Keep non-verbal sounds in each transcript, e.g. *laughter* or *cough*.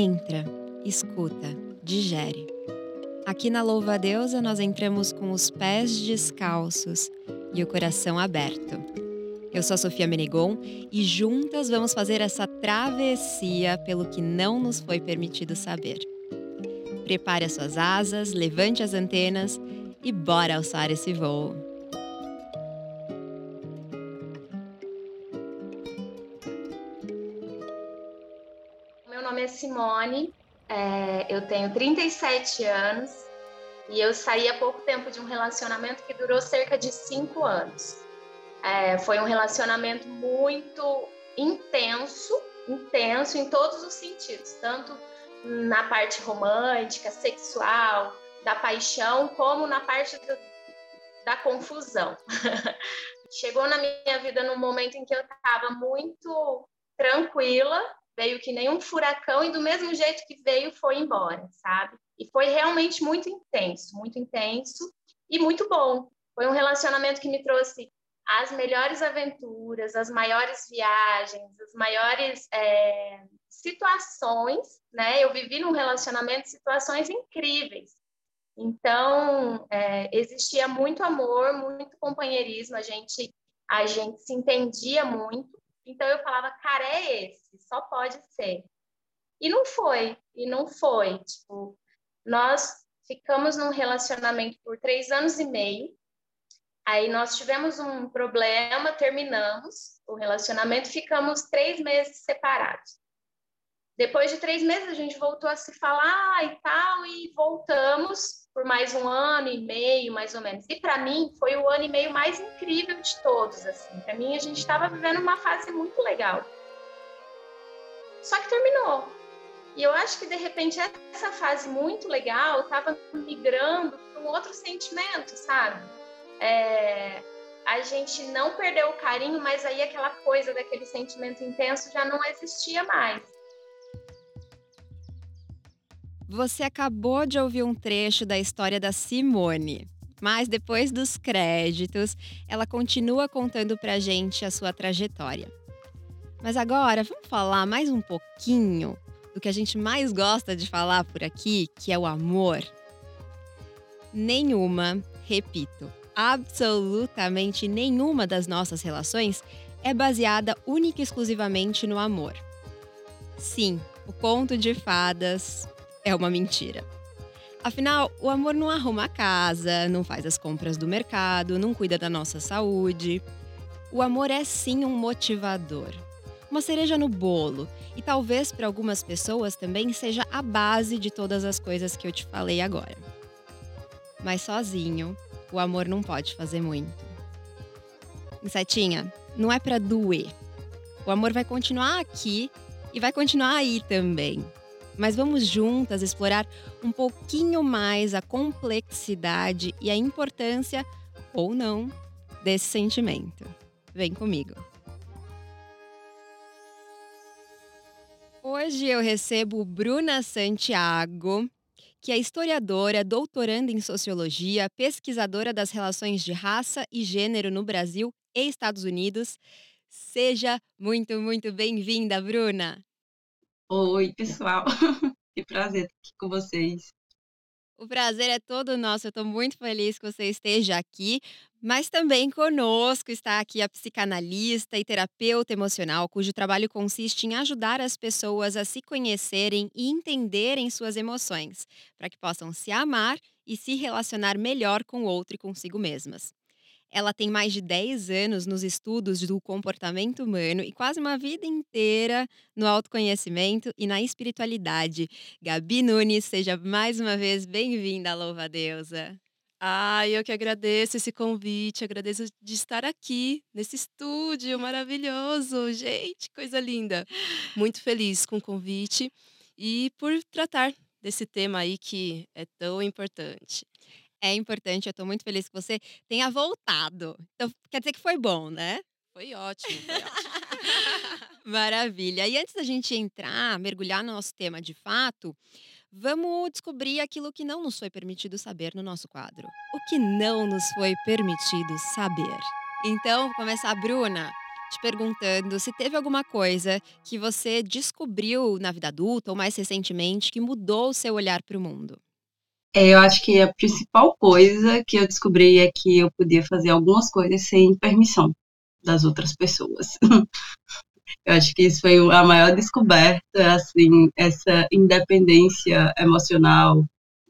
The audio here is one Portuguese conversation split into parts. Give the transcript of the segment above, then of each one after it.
Entra, escuta, digere. Aqui na Louva a Deusa nós entramos com os pés descalços e o coração aberto. Eu sou a Sofia Menegon e juntas vamos fazer essa travessia pelo que não nos foi permitido saber. Prepare as suas asas, levante as antenas e bora alçar esse voo. Simone, é, eu tenho 37 anos e eu saí há pouco tempo de um relacionamento que durou cerca de cinco anos. É, foi um relacionamento muito intenso, intenso em todos os sentidos, tanto na parte romântica, sexual, da paixão, como na parte do, da confusão. *laughs* Chegou na minha vida num momento em que eu estava muito tranquila, veio que nem um furacão e do mesmo jeito que veio foi embora, sabe? E foi realmente muito intenso, muito intenso e muito bom. Foi um relacionamento que me trouxe as melhores aventuras, as maiores viagens, as maiores é, situações, né? Eu vivi num relacionamento situações incríveis. Então, é, existia muito amor, muito companheirismo, a gente, a gente se entendia muito. Então, eu falava, cara, é esse, só pode ser. E não foi, e não foi. Tipo, nós ficamos num relacionamento por três anos e meio, Aí nós tivemos um problema, terminamos o relacionamento, ficamos três meses separados. Depois de três meses a gente voltou a se falar e tal, e voltamos por mais um ano e meio, mais ou menos. E para mim foi o ano e meio mais incrível de todos, assim. Para mim a gente estava vivendo uma fase muito legal. Só que terminou. E eu acho que de repente essa fase muito legal estava migrando para um outro sentimento, sabe? é, a gente não perdeu o carinho, mas aí aquela coisa daquele sentimento intenso já não existia mais. Você acabou de ouvir um trecho da história da Simone. Mas depois dos créditos, ela continua contando pra gente a sua trajetória. Mas agora, vamos falar mais um pouquinho do que a gente mais gosta de falar por aqui, que é o amor. Nenhuma, repito, absolutamente nenhuma das nossas relações é baseada única e exclusivamente no amor. Sim, o conto de fadas é uma mentira. Afinal, o amor não arruma a casa, não faz as compras do mercado, não cuida da nossa saúde. O amor é sim um motivador, uma cereja no bolo e talvez para algumas pessoas também seja a base de todas as coisas que eu te falei agora. Mas sozinho, o amor não pode fazer muito. Insetinha, não é para doer. O amor vai continuar aqui e vai continuar aí também. Mas vamos juntas explorar um pouquinho mais a complexidade e a importância, ou não, desse sentimento. Vem comigo. Hoje eu recebo Bruna Santiago, que é historiadora, doutoranda em sociologia, pesquisadora das relações de raça e gênero no Brasil e Estados Unidos. Seja muito, muito bem-vinda, Bruna. Oi, pessoal. *laughs* que prazer estar aqui com vocês. O prazer é todo nosso. Eu estou muito feliz que você esteja aqui, mas também conosco está aqui a psicanalista e terapeuta emocional, cujo trabalho consiste em ajudar as pessoas a se conhecerem e entenderem suas emoções, para que possam se amar e se relacionar melhor com o outro e consigo mesmas. Ela tem mais de 10 anos nos estudos do comportamento humano e quase uma vida inteira no autoconhecimento e na espiritualidade. Gabi Nunes, seja mais uma vez bem-vinda Louva Deusa. Ah, eu que agradeço esse convite, agradeço de estar aqui nesse estúdio maravilhoso. Gente, coisa linda. Muito feliz com o convite e por tratar desse tema aí que é tão importante é importante. Eu estou muito feliz que você tenha voltado. Então, quer dizer que foi bom, né? Foi ótimo, foi ótimo. *laughs* Maravilha. E antes da gente entrar, mergulhar no nosso tema de fato, vamos descobrir aquilo que não nos foi permitido saber no nosso quadro. O que não nos foi permitido saber. Então, vou começar, Bruna. te perguntando se teve alguma coisa que você descobriu na vida adulta ou mais recentemente que mudou o seu olhar para o mundo. É, eu acho que a principal coisa que eu descobri é que eu podia fazer algumas coisas sem permissão das outras pessoas. *laughs* eu acho que isso foi a maior descoberta, assim, essa independência emocional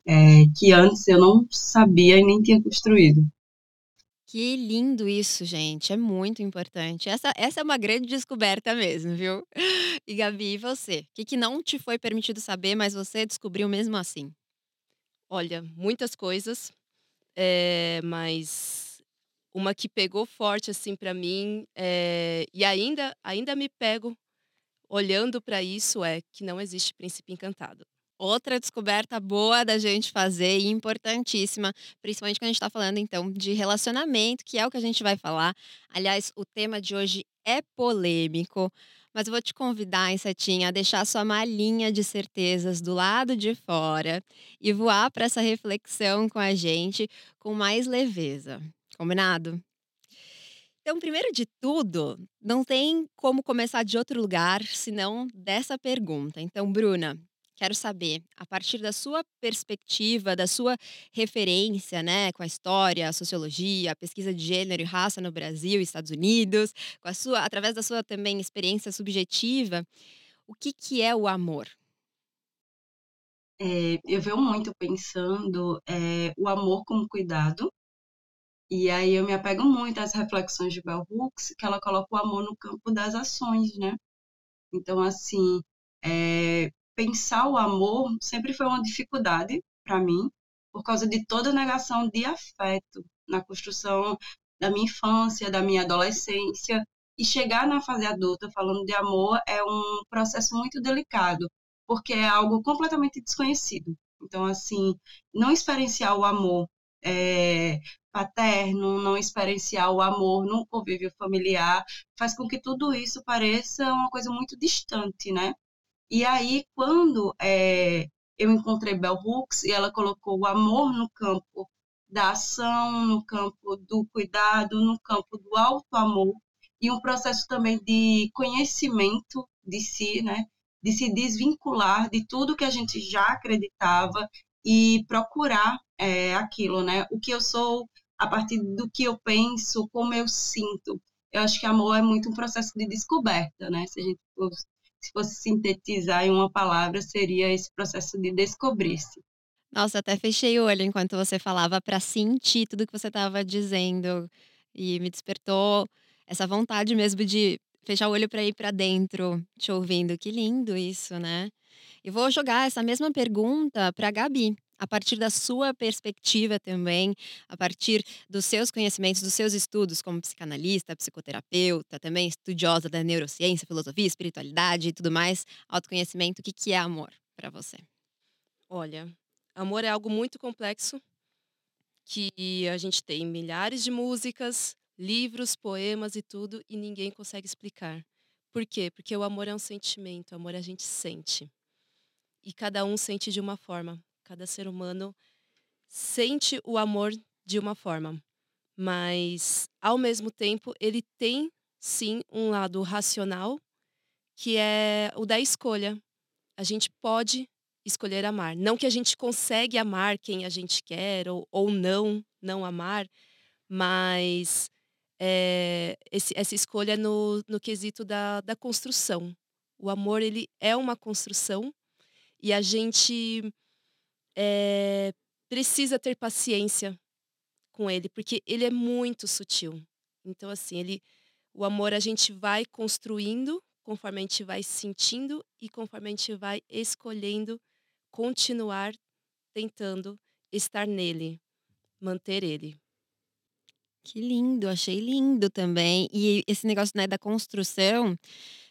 é, que antes eu não sabia e nem tinha construído. Que lindo isso, gente. É muito importante. Essa, essa é uma grande descoberta mesmo, viu? *laughs* E Gabi, e você? O que, que não te foi permitido saber, mas você descobriu mesmo assim? Olha, muitas coisas, é, mas uma que pegou forte assim para mim é, e ainda ainda me pego olhando para isso é que não existe príncipe encantado. Outra descoberta boa da gente fazer e importantíssima, principalmente quando a gente está falando então de relacionamento, que é o que a gente vai falar. Aliás, o tema de hoje é polêmico, mas eu vou te convidar, Insetinha, a deixar sua malinha de certezas do lado de fora e voar para essa reflexão com a gente com mais leveza. Combinado? Então, primeiro de tudo, não tem como começar de outro lugar senão dessa pergunta. Então, Bruna, Quero saber, a partir da sua perspectiva, da sua referência, né, com a história, a sociologia, a pesquisa de gênero e raça no Brasil e Estados Unidos, com a sua, através da sua também experiência subjetiva, o que, que é o amor? É, eu venho muito pensando é, o amor como cuidado, e aí eu me apego muito às reflexões de Bell Hooks, que ela coloca o amor no campo das ações, né? Então, assim, é, pensar o amor sempre foi uma dificuldade para mim, por causa de toda a negação de afeto na construção da minha infância, da minha adolescência. E chegar na fase adulta falando de amor é um processo muito delicado, porque é algo completamente desconhecido. Então, assim, não experienciar o amor é, paterno, não experienciar o amor no convívio familiar, faz com que tudo isso pareça uma coisa muito distante, né? E aí, quando é, eu encontrei Bell Hooks e ela colocou o amor no campo da ação, no campo do cuidado, no campo do alto amor e um processo também de conhecimento de si, né? De se desvincular de tudo que a gente já acreditava e procurar é, aquilo, né? O que eu sou a partir do que eu penso, como eu sinto. Eu acho que amor é muito um processo de descoberta, né? Se a gente se fosse sintetizar em uma palavra, seria esse processo de descobrir-se. Nossa, até fechei o olho enquanto você falava para sentir tudo que você estava dizendo e me despertou essa vontade mesmo de fechar o olho para ir para dentro, te ouvindo. Que lindo isso, né? E vou jogar essa mesma pergunta para Gabi a partir da sua perspectiva também, a partir dos seus conhecimentos, dos seus estudos como psicanalista, psicoterapeuta, também estudiosa da neurociência, filosofia, espiritualidade e tudo mais, autoconhecimento, o que, que é amor para você? Olha, amor é algo muito complexo que a gente tem milhares de músicas, livros, poemas e tudo e ninguém consegue explicar. Por quê? Porque o amor é um sentimento, o amor a gente sente. E cada um sente de uma forma. Cada ser humano sente o amor de uma forma, mas ao mesmo tempo ele tem sim um lado racional, que é o da escolha. A gente pode escolher amar. Não que a gente consegue amar quem a gente quer ou, ou não, não amar, mas é, esse, essa escolha no, no quesito da, da construção. O amor ele é uma construção e a gente é, precisa ter paciência com ele, porque ele é muito sutil. Então, assim, ele, o amor a gente vai construindo conforme a gente vai sentindo e conforme a gente vai escolhendo continuar tentando estar nele, manter ele. Que lindo, achei lindo também. E esse negócio né, da construção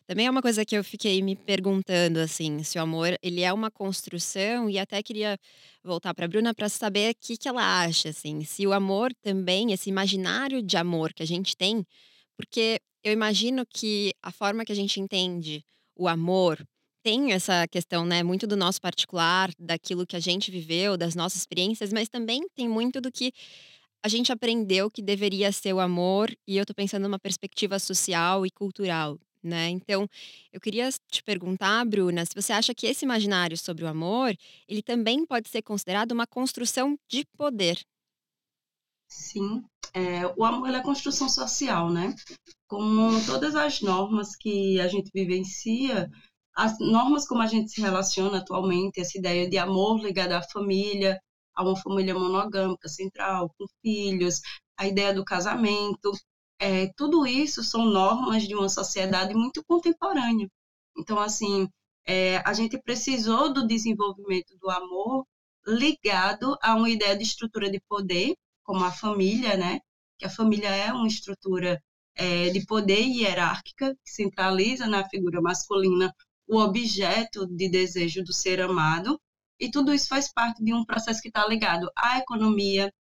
também é uma coisa que eu fiquei me perguntando, assim, se o amor ele é uma construção e até queria voltar para a Bruna para saber o que, que ela acha, assim, se o amor também, esse imaginário de amor que a gente tem, porque eu imagino que a forma que a gente entende o amor tem essa questão, né, muito do nosso particular, daquilo que a gente viveu, das nossas experiências, mas também tem muito do que a gente aprendeu que deveria ser o amor, e eu tô pensando numa perspectiva social e cultural, né. Então, eu queria te perguntar, Bruna, se você acha que esse imaginário sobre o amor, ele também pode ser considerado uma construção de poder. Sim, eh, o amor é construção social, né. Como todas as normas que a gente vivencia, as normas como a gente se relaciona atualmente, essa ideia de amor ligado à família, a uma família monogâmica, central, com filhos, a ideia do casamento, eh, tudo isso são normas de uma sociedade muito contemporânea. Então, assim, eh, a gente precisou do desenvolvimento do amor ligado a uma ideia de estrutura de poder, como a família, né, que a família é uma estrutura, eh, de poder hierárquica, que centraliza na figura masculina o objeto de desejo do ser amado, e tudo isso faz parte de um processo que está ligado à economia,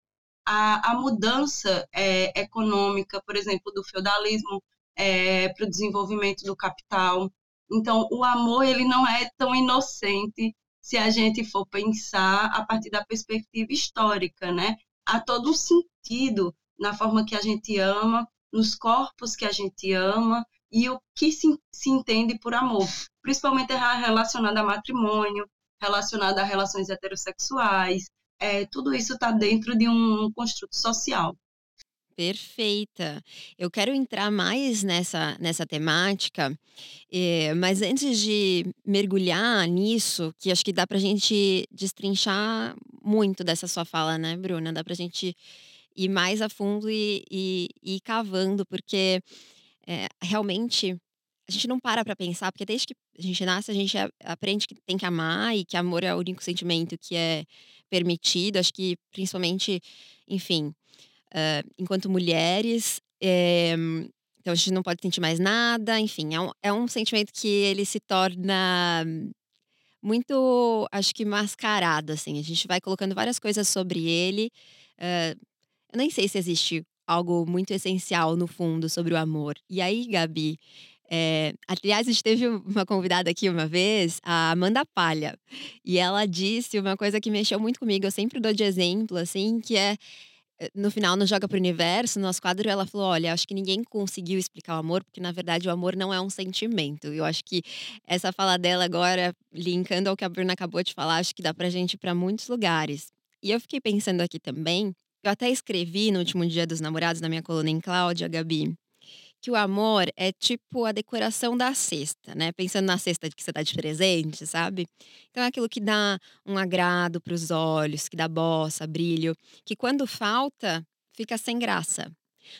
à, à mudança é, econômica, por exemplo, do feudalismo é, para o desenvolvimento do capital. Então, o amor ele não é tão inocente se a gente for pensar a partir da perspectiva histórica, né? Há todo um sentido na forma que a gente ama, nos corpos que a gente ama e o que se, se entende por amor, principalmente relacionado a matrimônio, relacionado a relações heterossexuais, é, tudo isso está dentro de um construto social. Perfeita. Eu quero entrar mais nessa, nessa temática, eh, mas antes de mergulhar nisso, que acho que dá para a gente destrinchar muito dessa sua fala, né, Bruna? Dá para a gente ir mais a fundo e, e, e ir cavando, porque é, realmente a gente não para para pensar, porque desde que a gente nasce, a gente aprende que tem que amar e que amor é o único sentimento que é permitido. Acho que principalmente, enfim, uh, enquanto mulheres, é, então a gente não pode sentir mais nada, enfim, é um, é um sentimento que ele se torna muito, acho que mascarado, assim. A gente vai colocando várias coisas sobre ele. Uh, eu nem sei se existe algo muito essencial no fundo sobre o amor. E aí, Gabi, é, aliás, a gente teve uma convidada aqui uma vez, a Amanda Palha, e ela disse uma coisa que mexeu muito comigo. Eu sempre dou de exemplo, assim, que é eh, no final no Joga pro Universo, no nosso quadro, ela falou: Olha, acho que ninguém conseguiu explicar o amor, porque na verdade o amor não é um sentimento. Eu acho que essa fala dela agora, linkando ao que a Bruna acabou de falar, acho que dá pra gente ir pra muitos lugares. E eu fiquei pensando aqui também, eu até escrevi no último dia dos namorados, na minha coluna em Cláudia, Gabi, que o amor é tipo a decoração da cesta, né? Pensando na cesta que você dá de presente, sabe? Então é aquilo que dá um agrado para os olhos, que dá bossa, brilho, que quando falta, fica sem graça.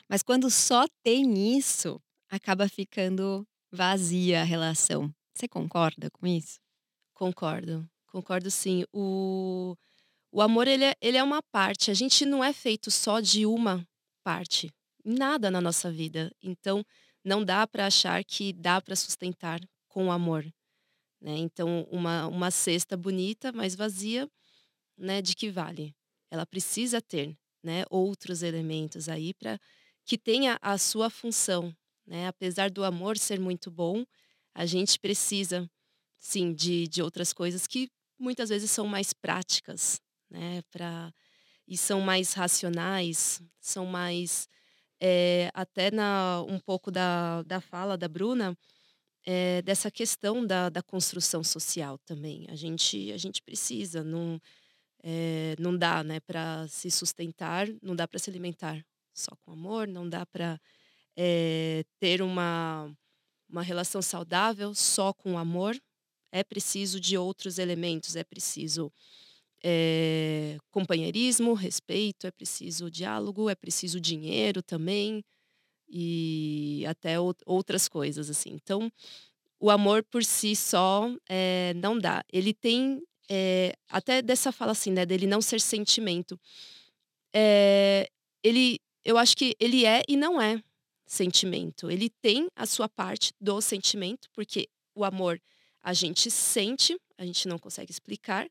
Mas quando só tem isso, acaba ficando vazia a relação. Você concorda com isso? Concordo, concordo sim. O, o amor, ele é, ele é uma parte. A gente não é feito só de uma parte nada na nossa vida. Então, não dá para achar que dá para sustentar com amor. Né? Então, uma, uma cesta bonita, mas vazia, né? de que vale? Ela precisa ter né? outros elementos aí para que tenha a sua função. Né? Apesar do amor ser muito bom, a gente precisa, sim, de, de outras coisas que muitas vezes são mais práticas, né? Pra, e são mais racionais, são mais é, até na, um pouco da, da fala da Bruna, é, dessa questão da, da construção social também. A gente, a gente precisa, não, é, não dá né, para se sustentar, não dá para se alimentar só com amor, não dá para ter uma, uma relação saudável só com amor. É preciso de outros elementos, é preciso é, companheirismo, respeito, é preciso diálogo, é preciso dinheiro também e até outras coisas assim. Então, o amor por si só é, não dá. Ele tem é, até dessa fala assim, né, dele não ser sentimento. ele, eu acho que ele é e não é sentimento. Ele tem a sua parte do sentimento, porque o amor a gente sente, a gente não consegue explicar,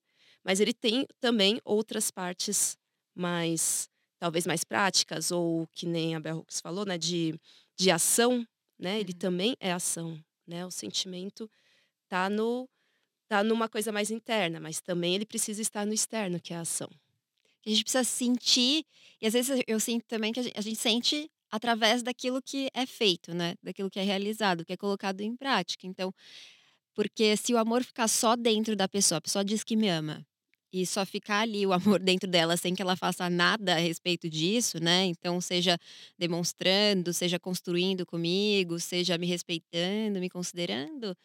mas ele tem também outras partes mais, talvez mais práticas, ou que nem a Bell Hooks falou, né, de, de ação, né? Ele uhum. também é ação, né? O sentimento tá no tá numa coisa mais interna, mas também ele precisa estar no externo, que é a ação. a gente precisa sentir, e às vezes eu sinto também que a gente, a gente sente através daquilo que é feito, né? Daquilo que é realizado, que é colocado em prática. Então, porque se o amor ficar só dentro da pessoa, a pessoa diz que me ama, e só ficar ali o amor dentro dela sem que ela faça nada a respeito disso, né? Então, seja demonstrando, seja construindo comigo, seja me respeitando, me considerando,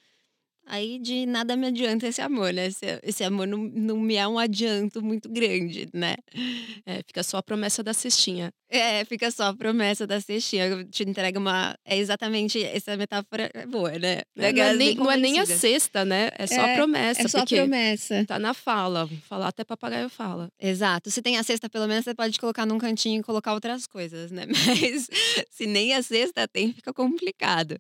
Aí de nada me adianta esse amor, né? Esse, esse amor não, não me é um adianto muito grande, né? É, fica só a promessa da cestinha. É, fica só a promessa da cestinha. Eu te entrega uma. É exatamente. Essa metáfora é boa, né? É, não, é nem, não é nem a cesta, né? É só é, a promessa. É só a promessa. Tá na fala. Falar até papagaio fala. Exato. Se tem a cesta, pelo menos você pode colocar num cantinho e colocar outras coisas, né? *laughs* Mas se nem a cesta tem, fica complicado.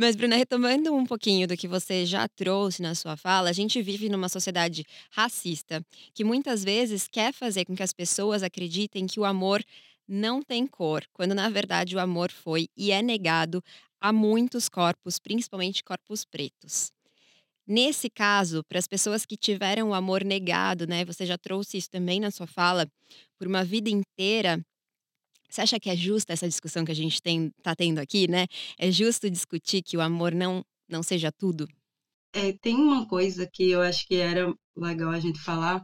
Mas, Bruna, retomando um pouquinho do que você já trouxe na sua fala, a gente vive numa sociedade racista que muitas vezes quer fazer com que as pessoas acreditem que o amor não tem cor, quando na verdade o amor foi e é negado a muitos corpos, principalmente corpos pretos. Nesse caso, para as pessoas que tiveram o amor negado, né? Você já trouxe isso também na sua fala, por uma vida inteira, você acha que é justa essa discussão que a gente tem, tá tendo aqui, né? É justo discutir que o amor não, não seja tudo? É, tem uma coisa que eu acho que era legal a gente falar,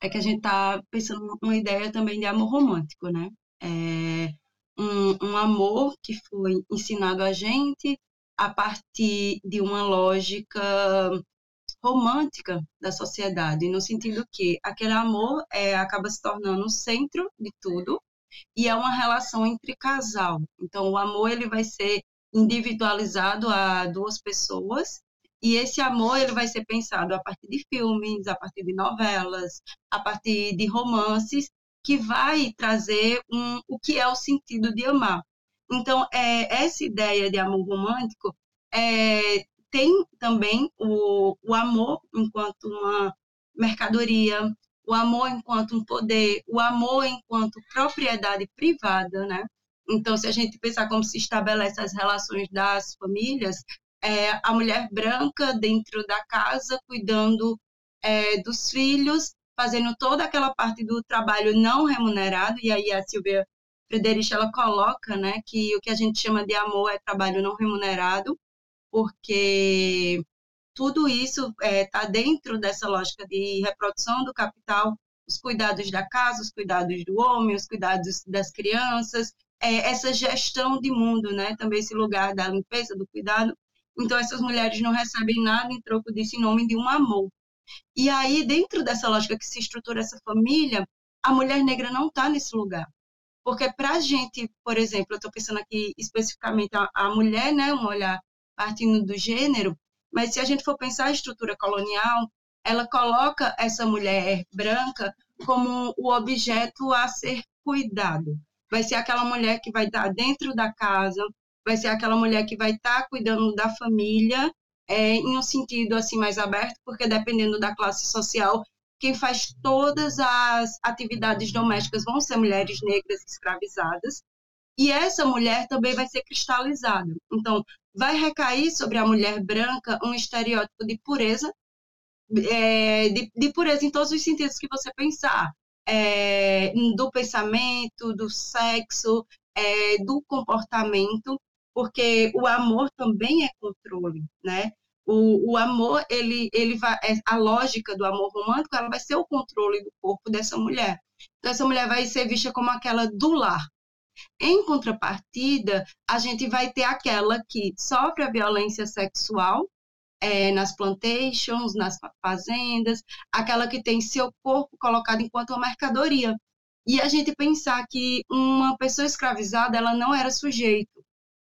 é que a gente tá pensando numa ideia também de amor romântico, né? É um, um amor que foi ensinado a gente a partir de uma lógica romântica da sociedade, no sentido que aquele amor é, acaba se tornando o centro de tudo, e é uma relação entre casal. Então, o amor ele vai ser individualizado a duas pessoas e esse amor ele vai ser pensado a partir de filmes, a partir de novelas, a partir de romances que vai trazer um, o que é o sentido de amar. Então, é, essa ideia de amor romântico é, tem também o, o amor enquanto uma mercadoria, o amor enquanto um poder, o amor enquanto propriedade privada, né? Então, se a gente pensar como se estabelece as relações das famílias, é a mulher branca dentro da casa, cuidando é, dos filhos, fazendo toda aquela parte do trabalho não remunerado, e aí a Silvia Frederich, ela coloca, né, que o que a gente chama de amor é trabalho não remunerado, porque tudo isso está é, tá dentro dessa lógica de reprodução do capital, os cuidados da casa, os cuidados do homem, os cuidados das crianças, é, essa gestão de mundo, né? Também esse lugar da limpeza, do cuidado. Então, essas mulheres não recebem nada em troco disso em nome de um amor. E aí, dentro dessa lógica que se estrutura essa família, a mulher negra não está nesse lugar. Porque para a gente, por exemplo, eu estou pensando aqui especificamente a, a mulher, né, um olhar partindo do gênero, mas se a gente for pensar a estrutura colonial, ela coloca essa mulher branca como o objeto a ser cuidado. Vai ser aquela mulher que vai estar dentro da casa, vai ser aquela mulher que vai estar cuidando da família, é, em um sentido assim mais aberto, porque dependendo da classe social, quem faz todas as atividades domésticas vão ser mulheres negras escravizadas, e essa mulher também vai ser cristalizada. Então, vai recair sobre a mulher branca um estereótipo de pureza, é, de, de, pureza em todos os sentidos que você pensar, é, do pensamento, do sexo, é, do comportamento, porque o amor também é controle, né? O, o amor, ele, ele vai, é, a lógica do amor romântico, ela vai ser o controle do corpo dessa mulher. Então, essa mulher vai ser vista como aquela do lar, em contrapartida, a gente vai ter aquela que sofre a violência sexual é, nas plantations, nas fazendas, aquela que tem seu corpo colocado enquanto uma mercadoria. E a gente pensar que uma pessoa escravizada, ela não era sujeito,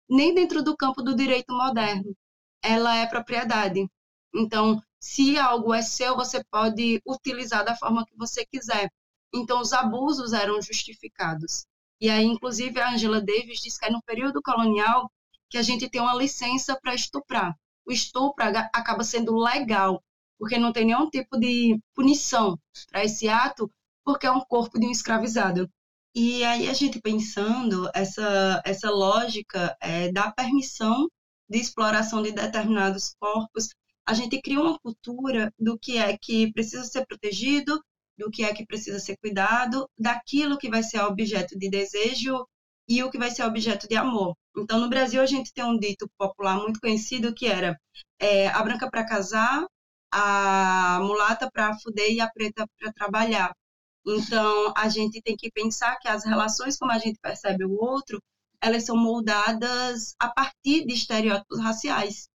nem dentro do campo do direito moderno. Ela é propriedade. Então, se algo é seu, você pode utilizar da forma que você quiser. Então, os abusos eram justificados. E aí, inclusive, a Angela Davis diz que é no período colonial que a gente tem uma licença para estuprar. O estupro acaba sendo legal, porque não tem nenhum tipo de punição para esse ato, porque é um corpo de um escravizado. E aí a gente pensando essa essa lógica é, da permissão de exploração de determinados corpos, a gente cria uma cultura do que é que precisa ser protegido, do que é que precisa ser cuidado, daquilo que vai ser objeto de desejo e o que vai ser objeto de amor. Então, no Brasil, a gente tem um dito popular muito conhecido que era é, a branca para casar, a mulata para fuder e a preta para trabalhar. Então, a gente tem que pensar que as relações como a gente percebe o outro, elas são moldadas a partir de estereótipos raciais.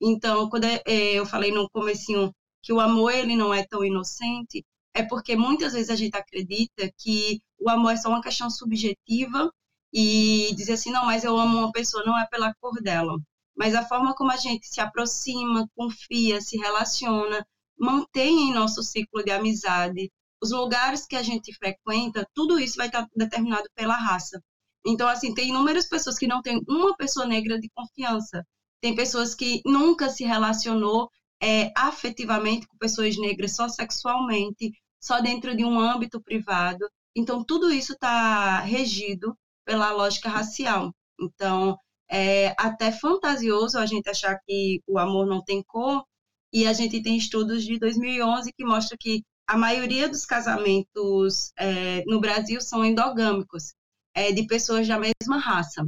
Então, quando é, eu falei no comecinho que o amor ele não é tão inocente, é porque muitas vezes a gente acredita que o amor é só uma questão subjetiva e dizer assim, não, mas eu amo uma pessoa não é pela cor dela, mas a forma como a gente se aproxima, confia, se relaciona, mantém em nosso ciclo de amizade, os lugares que a gente frequenta, tudo isso vai estar determinado pela raça. Então, assim, tem inúmeras pessoas que não têm uma pessoa negra de confiança. Tem pessoas que nunca se relacionou é, afetivamente com pessoas negras, só sexualmente, só dentro de um âmbito privado. Então, tudo isso está regido pela lógica racial. Então, é até fantasioso a gente achar que o amor não tem cor, e a gente tem estudos de 2011 que mostram que a maioria dos casamentos é, no Brasil são endogâmicos, é, de pessoas da mesma raça,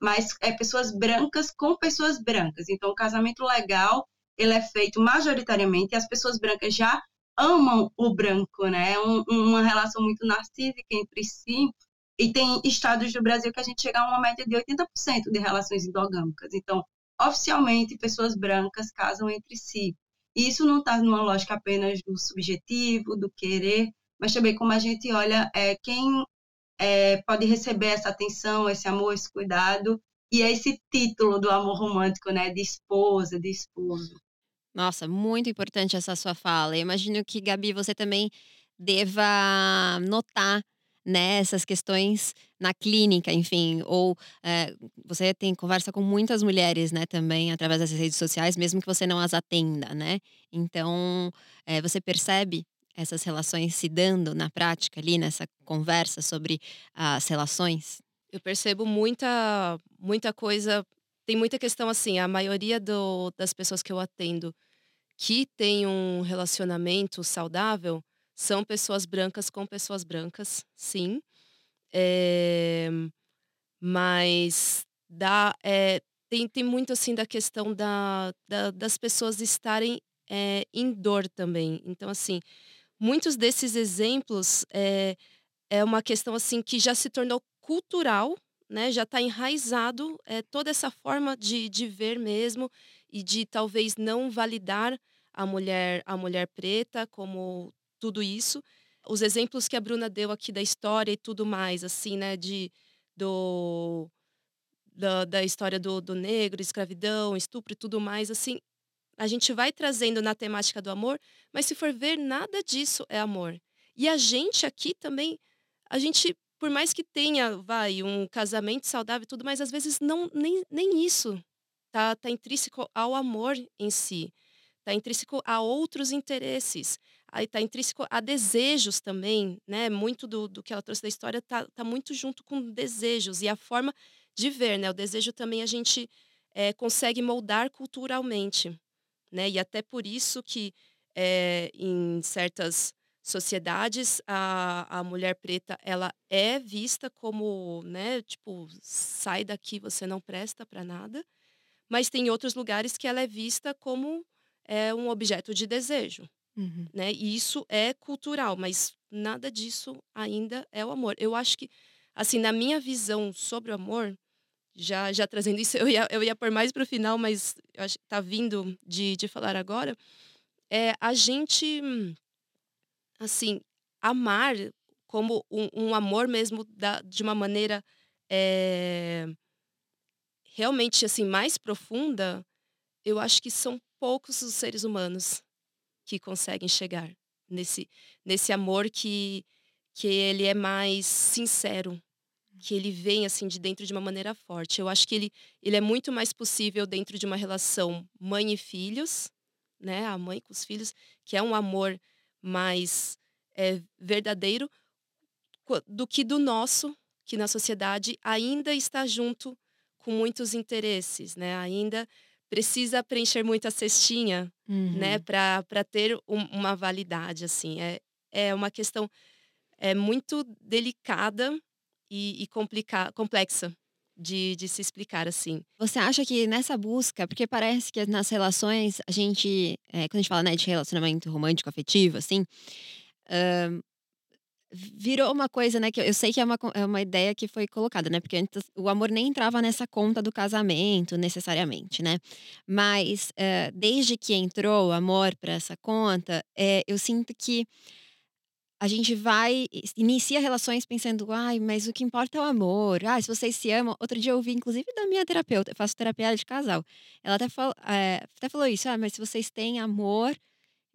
mas é pessoas brancas com pessoas brancas. Então, o casamento legal ele é feito majoritariamente e as pessoas brancas já amam o branco, né? Um, uma relação muito narcísica entre si. E tem estados do Brasil que a gente chega a uma média de 80% de relações endogâmicas. Então, oficialmente, pessoas brancas casam entre si. E isso não está numa lógica apenas do subjetivo, do querer, mas também como a gente olha é, quem é, pode receber essa atenção, esse amor, esse cuidado, e é esse título do amor romântico, né, de esposa, de esposo. Nossa, muito importante essa sua fala. Eu imagino que, Gabi, você também deva notar né, essas questões na clínica, enfim, ou é, você tem conversa com muitas mulheres, né, também através das redes sociais, mesmo que você não as atenda, né? Então, é, você percebe essas relações se dando na prática ali nessa conversa sobre as relações? Eu percebo muita muita coisa, tem muita questão assim, a maioria do, das pessoas que eu atendo que tem um relacionamento saudável, são pessoas brancas com pessoas brancas, sim. É, mas dá, é, tem, tem muito assim da questão da, da das pessoas estarem é, em dor também. Então, assim, muitos desses exemplos é, é uma questão assim que já se tornou cultural, né? Já está enraizado é, toda essa forma de, de ver mesmo e de talvez não validar a mulher a mulher preta como tudo isso. Os exemplos que a Bruna deu aqui da história e tudo mais, assim, né, de do da, da história do, do negro, escravidão, estupro e tudo mais, assim, a gente vai trazendo na temática do amor, mas se for ver, nada disso é amor. E a gente aqui também, a gente, por mais que tenha, vai, um casamento saudável e tudo, mas às vezes não, nem, nem isso tá, tá intrínseco ao amor em si. Tá intrínseco a outros interesses aí está intrínseco a desejos também, né? Muito do, do que ela trouxe da história está tá muito junto com desejos e a forma de ver, né? O desejo também a gente é, consegue moldar culturalmente, né? E até por isso que é, em certas sociedades a, a mulher preta ela é vista como, né? Tipo, sai daqui, você não presta para nada. Mas tem outros lugares que ela é vista como é, um objeto de desejo. Uhum. Né? E isso é cultural, mas nada disso ainda é o amor. Eu acho que, assim, na minha visão sobre o amor, já, já trazendo isso, eu ia, eu ia pôr mais para o final, mas eu acho que tá vindo de, de falar agora, é a gente, assim, amar como um, um amor mesmo da, de uma maneira é, realmente, assim, mais profunda, eu acho que são poucos os seres humanos que conseguem chegar nesse nesse amor que que ele é mais sincero, que ele vem assim de dentro de uma maneira forte. Eu acho que ele ele é muito mais possível dentro de uma relação mãe e filhos, né, a mãe com os filhos, que é um amor mais é, verdadeiro do que do nosso, que na sociedade ainda está junto com muitos interesses, né? Ainda precisa preencher muito a cestinha, né, uhum. né, para ter um, uma validade, assim. É, é uma questão é muito delicada e, e complica, complexa de, de se explicar assim. Você acha que nessa busca, porque parece que nas relações a gente, é, quando a gente fala né, de relacionamento romântico afetivo, assim, virou uma coisa, né, que eu sei que é uma, é uma ideia que foi colocada, né, porque antes o amor nem entrava nessa conta do casamento necessariamente, né, mas uh, desde que entrou o amor para essa conta, é, eu sinto que a gente vai, inicia relações pensando, ai, mas o que importa é o amor. Ah, se vocês se amam. Outro dia eu ouvi, inclusive, da minha terapeuta, eu faço terapia de casal. Ela até, é, até falou isso, ah, mas se vocês têm amor,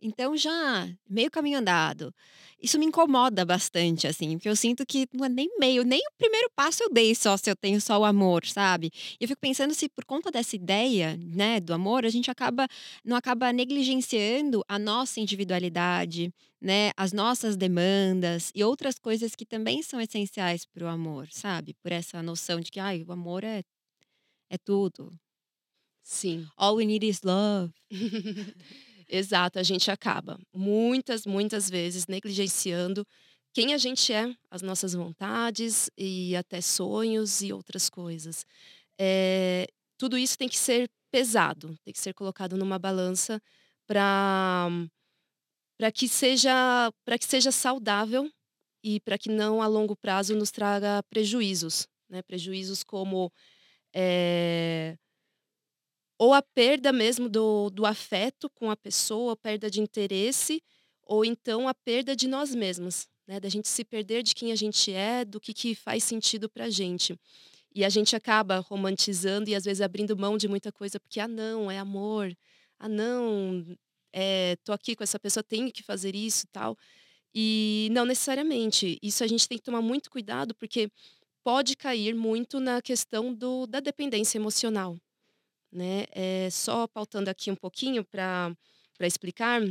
então já meio caminho andado. Isso me incomoda bastante, assim, porque eu sinto que não é nem meio, nem o primeiro passo eu dei só se eu tenho só o amor, sabe? E eu fico pensando se por conta dessa ideia, né, do amor, a gente acaba não acaba negligenciando a nossa individualidade, né, as nossas demandas e outras coisas que também são essenciais para o amor, sabe? Por essa noção de que ai, o amor é é tudo. Sim. All we need is love. *laughs* *laughs* Exato, a gente acaba muitas, muitas vezes negligenciando quem a gente é, as nossas vontades e até sonhos e outras coisas. É, tudo isso tem que ser pesado, tem que ser colocado numa balança para para que seja para que seja saudável e para que não a longo prazo nos traga prejuízos, né? Prejuízos como é, ou a perda mesmo do, do afeto com a pessoa, perda de interesse, ou então a perda de nós mesmos, né? Da gente se perder de quem a gente é, do que, que faz sentido pra gente. E a gente acaba romantizando e às vezes abrindo mão de muita coisa, porque, ah, não, é amor. Ah, não, é, tô aqui com essa pessoa, tenho que fazer isso tal. E não necessariamente. Isso a gente tem que tomar muito cuidado, porque pode cair muito na questão do, da dependência emocional né? É, só pautando aqui um pouquinho para explicar,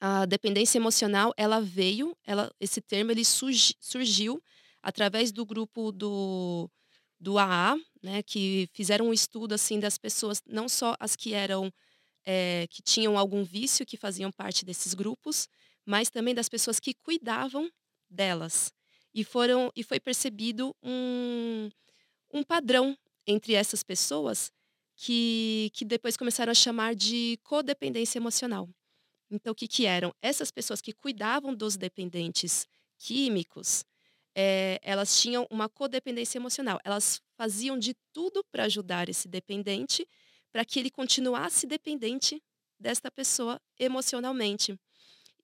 a dependência emocional ela veio, ela, esse termo ele surgi, surgiu através do grupo do, do AA, né, que fizeram um estudo assim das pessoas, não só as que eram é, que tinham algum vício, que faziam parte desses grupos, mas também das pessoas que cuidavam delas. E foram e foi percebido um, um padrão entre essas pessoas que, que depois começaram a chamar de codependência emocional. Então, o que, que eram? Essas pessoas que cuidavam dos dependentes químicos, é, elas tinham uma codependência emocional. Elas faziam de tudo para ajudar esse dependente, para que ele continuasse dependente desta pessoa emocionalmente.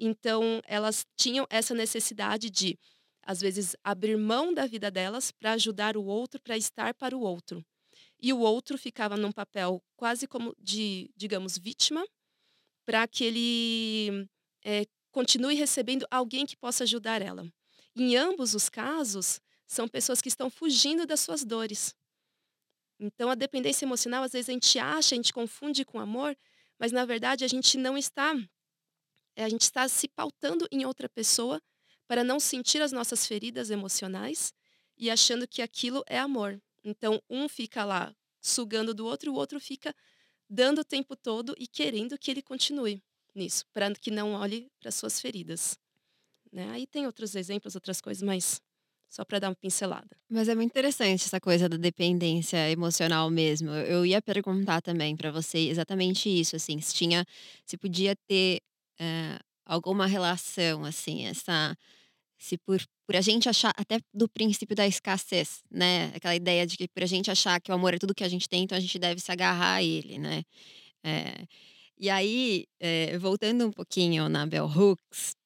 Então, elas tinham essa necessidade de, às vezes, abrir mão da vida delas para ajudar o outro, para estar para o outro e o outro ficava num papel quase como de, digamos, vítima, para que ele é, continue recebendo alguém que possa ajudar ela. Em ambos os casos, são pessoas que estão fugindo das suas dores. Então, a dependência emocional, às vezes a gente acha, a gente confunde com amor, mas na verdade a gente não está, a gente está se pautando em outra pessoa para não sentir as nossas feridas emocionais e achando que aquilo é amor. Então, um fica lá sugando do outro, o outro fica dando o tempo todo e querendo que ele continue nisso, para que não olhe para suas feridas. Né? Aí tem outros exemplos, outras coisas, mas só para dar uma pincelada. Mas é muito interessante essa coisa da dependência emocional mesmo. Eu ia perguntar também para você exatamente isso, assim, se tinha, se podia ter é, alguma relação, assim, essa se por, por a gente achar, até do princípio da escassez, né? Aquela ideia de que por a gente achar que o amor é tudo que a gente tem, então a gente deve se agarrar a ele, né? É, e aí, é, voltando um pouquinho na Bell Hooks,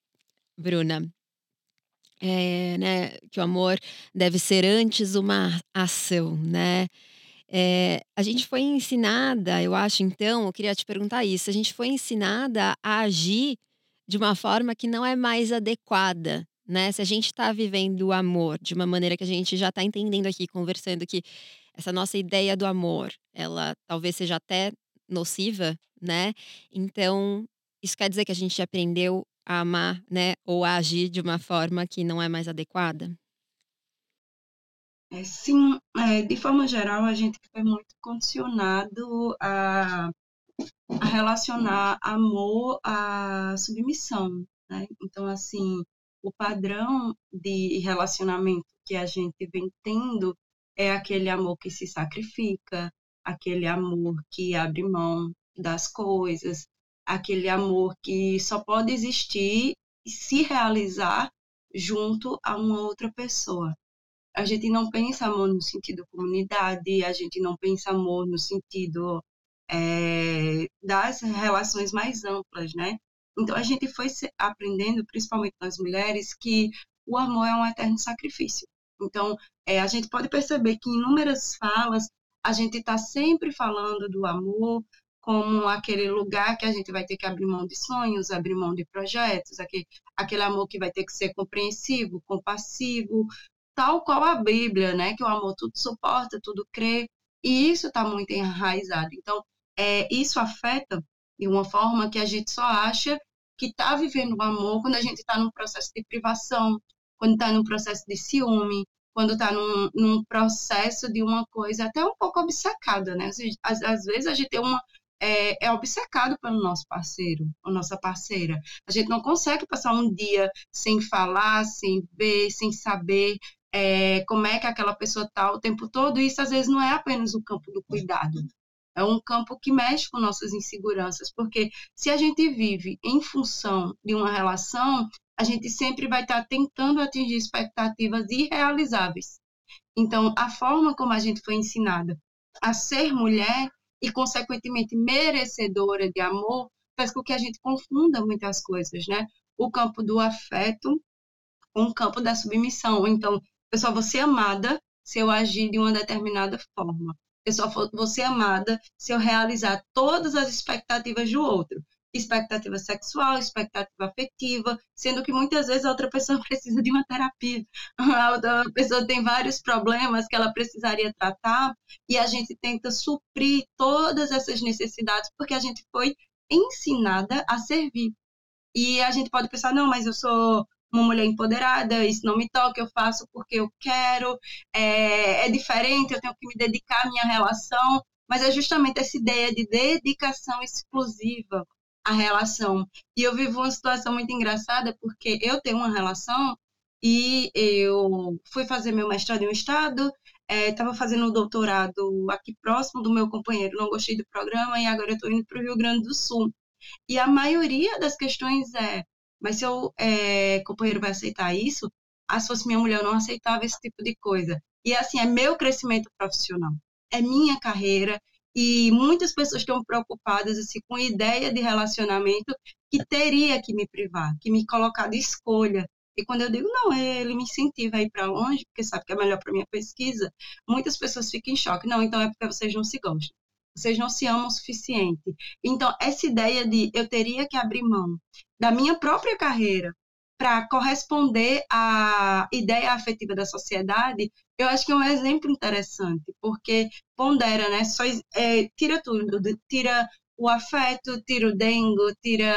Bruna, é, né, que o amor deve ser antes uma ação, né? É, a gente foi ensinada, eu acho, então, eu queria te perguntar isso, a gente foi ensinada a agir de uma forma que não é mais adequada, né? Se a gente está vivendo o amor de uma maneira que a gente já está entendendo aqui, conversando que essa nossa ideia do amor, ela talvez seja até nociva, né? Então, isso quer dizer que a gente aprendeu a amar, né? Ou a agir de uma forma que não é mais adequada? É, sim, é, de forma geral, a gente foi muito condicionado a, a relacionar amor à submissão, Né? Então, assim, o padrão de relacionamento que a gente vem tendo é aquele amor que se sacrifica, aquele amor que abre mão das coisas, aquele amor que só pode existir e se realizar junto a uma outra pessoa. A gente não pensa amor no sentido comunidade, a gente não pensa amor no sentido é, das relações mais amplas, né? Então a gente foi aprendendo, principalmente nas mulheres, que o amor é um eterno sacrifício. Então é, a gente pode perceber que em inúmeras falas a gente está sempre falando do amor como aquele lugar que a gente vai ter que abrir mão de sonhos, abrir mão de projetos, aquele, aquele amor que vai ter que ser compreensivo, compassivo, tal qual a Bíblia, né? Que o amor tudo suporta, tudo crê, e isso está muito enraizado. Então, é, isso afeta de uma forma que a gente só acha que está vivendo o amor quando a gente está num processo de privação, quando está num processo de ciúme, quando está num, num, processo de uma coisa até um pouco obcecada, né? Às, às vezes a gente tem uma, é, é, obcecado pelo nosso parceiro ou nossa parceira. A gente não consegue passar um dia sem falar, sem ver, sem saber é, como é que aquela pessoa está o tempo todo. Isso às vezes não é apenas o campo do cuidado, é um campo que mexe com nossas inseguranças, porque se a gente vive em função de uma relação, a gente sempre vai estar tentando atingir expectativas irrealizáveis. Então, a forma como a gente foi ensinada a ser mulher e, consequentemente, merecedora de amor, faz com que a gente confunda muitas coisas, né? O campo do afeto com o campo da submissão. Então, eu só vou ser amada se eu agir de uma determinada forma. Eu só vou ser amada se eu realizar todas as expectativas do outro expectativa sexual, expectativa afetiva, sendo que muitas vezes a outra pessoa *laughs* precisa de uma terapia, a outra pessoa tem vários problemas que ela precisaria tratar e a gente tenta suprir todas essas necessidades porque a gente foi ensinada a servir. E a gente pode pensar, não, mas eu sou uma mulher empoderada, isso não me toca, eu faço porque eu quero, é, é diferente, eu tenho que me dedicar à minha relação, mas é justamente essa ideia de dedicação exclusiva à relação. E eu vivo uma situação muito engraçada, porque eu tenho uma relação e eu fui fazer meu mestrado em um estado, estava é, fazendo um doutorado aqui próximo do meu companheiro, não gostei do programa e agora estou indo para o Rio Grande do Sul. E a maioria das questões é mas seu é, companheiro vai aceitar isso? Ah, se fosse minha mulher, eu não aceitava esse tipo de coisa. E assim, é meu crescimento profissional, é minha carreira, e muitas pessoas estão preocupadas assim, com ideia de relacionamento que teria que me privar, que me colocar de escolha. E quando eu digo, não, ele me incentiva a ir para longe, porque sabe que é melhor para minha pesquisa, muitas pessoas ficam em choque. Não, então é porque vocês não se gostam vocês não se amam o suficiente. Então, essa ideia de eu teria que abrir mão da minha própria carreira para corresponder à ideia afetiva da sociedade, eu acho que é um exemplo interessante, porque pondera, né? Só, é, tira tudo, tira o afeto, tira o dengo, tira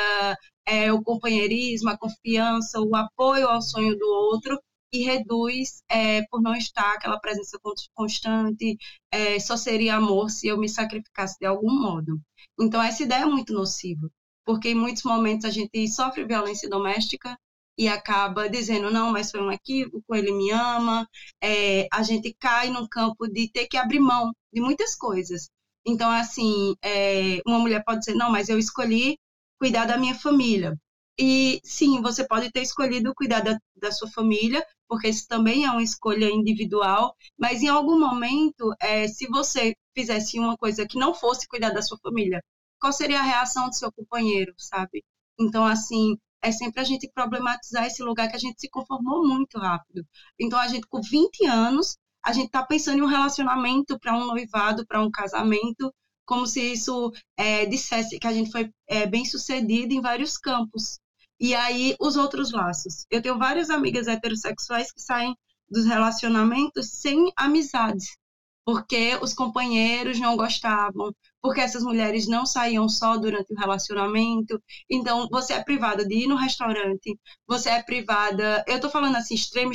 é, o companheirismo, a confiança, o apoio ao sonho do outro e reduz é, por não estar aquela presença constante, é, só seria amor se eu me sacrificasse de algum modo. Então, essa ideia é muito nociva, porque em muitos momentos a gente sofre violência doméstica e acaba dizendo, não, mas foi um equívoco, ele me ama, é, a gente cai num campo de ter que abrir mão de muitas coisas. Então, assim, é, uma mulher pode dizer, não, mas eu escolhi cuidar da minha família. E sim, você pode ter escolhido cuidar da, da sua família, porque isso também é uma escolha individual, mas em algum momento, é, se você fizesse uma coisa que não fosse cuidar da sua família, qual seria a reação do seu companheiro, sabe? Então, assim, é sempre a gente problematizar esse lugar que a gente se conformou muito rápido. Então, a gente, com 20 anos, a gente está pensando em um relacionamento para um noivado, para um casamento, como se isso é, dissesse que a gente foi é, bem sucedido em vários campos. E aí, os outros laços. Eu tenho várias amigas heterossexuais que saem dos relacionamentos sem amizades, porque os companheiros não gostavam, porque essas mulheres não saíam só durante o relacionamento. Então, você é privada de ir no restaurante, você é privada. Eu estou falando assim, extremo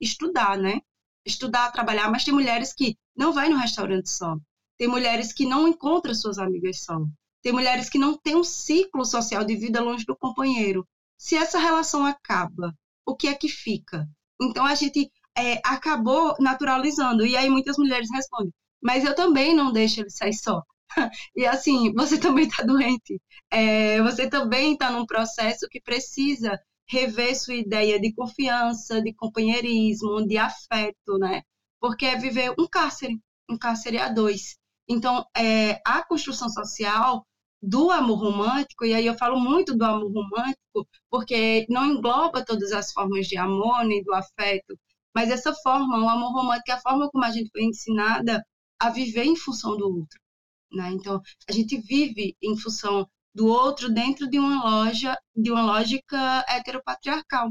estudar, né? Estudar, trabalhar, mas tem mulheres que não vai no restaurante só. Tem mulheres que não encontram suas amigas só. Tem mulheres que não têm um ciclo social de vida longe do companheiro. Se essa relação acaba, o que é que fica? Então a gente é, acabou naturalizando. E aí muitas mulheres respondem: mas eu também não deixo ele sair só. *laughs* e assim, você também está doente. É, você também está num processo que precisa rever sua ideia de confiança, de companheirismo, de afeto, né? Porque é viver um cárcere, um cárcere a dois. Então, é, a construção social do amor romântico, e aí eu falo muito do amor romântico, porque não engloba todas as formas de amor, nem do afeto, mas essa forma, o amor romântico é a forma como a gente foi ensinada a viver em função do outro. Né? Então, a gente vive em função do outro dentro de uma loja, de uma lógica heteropatriarcal.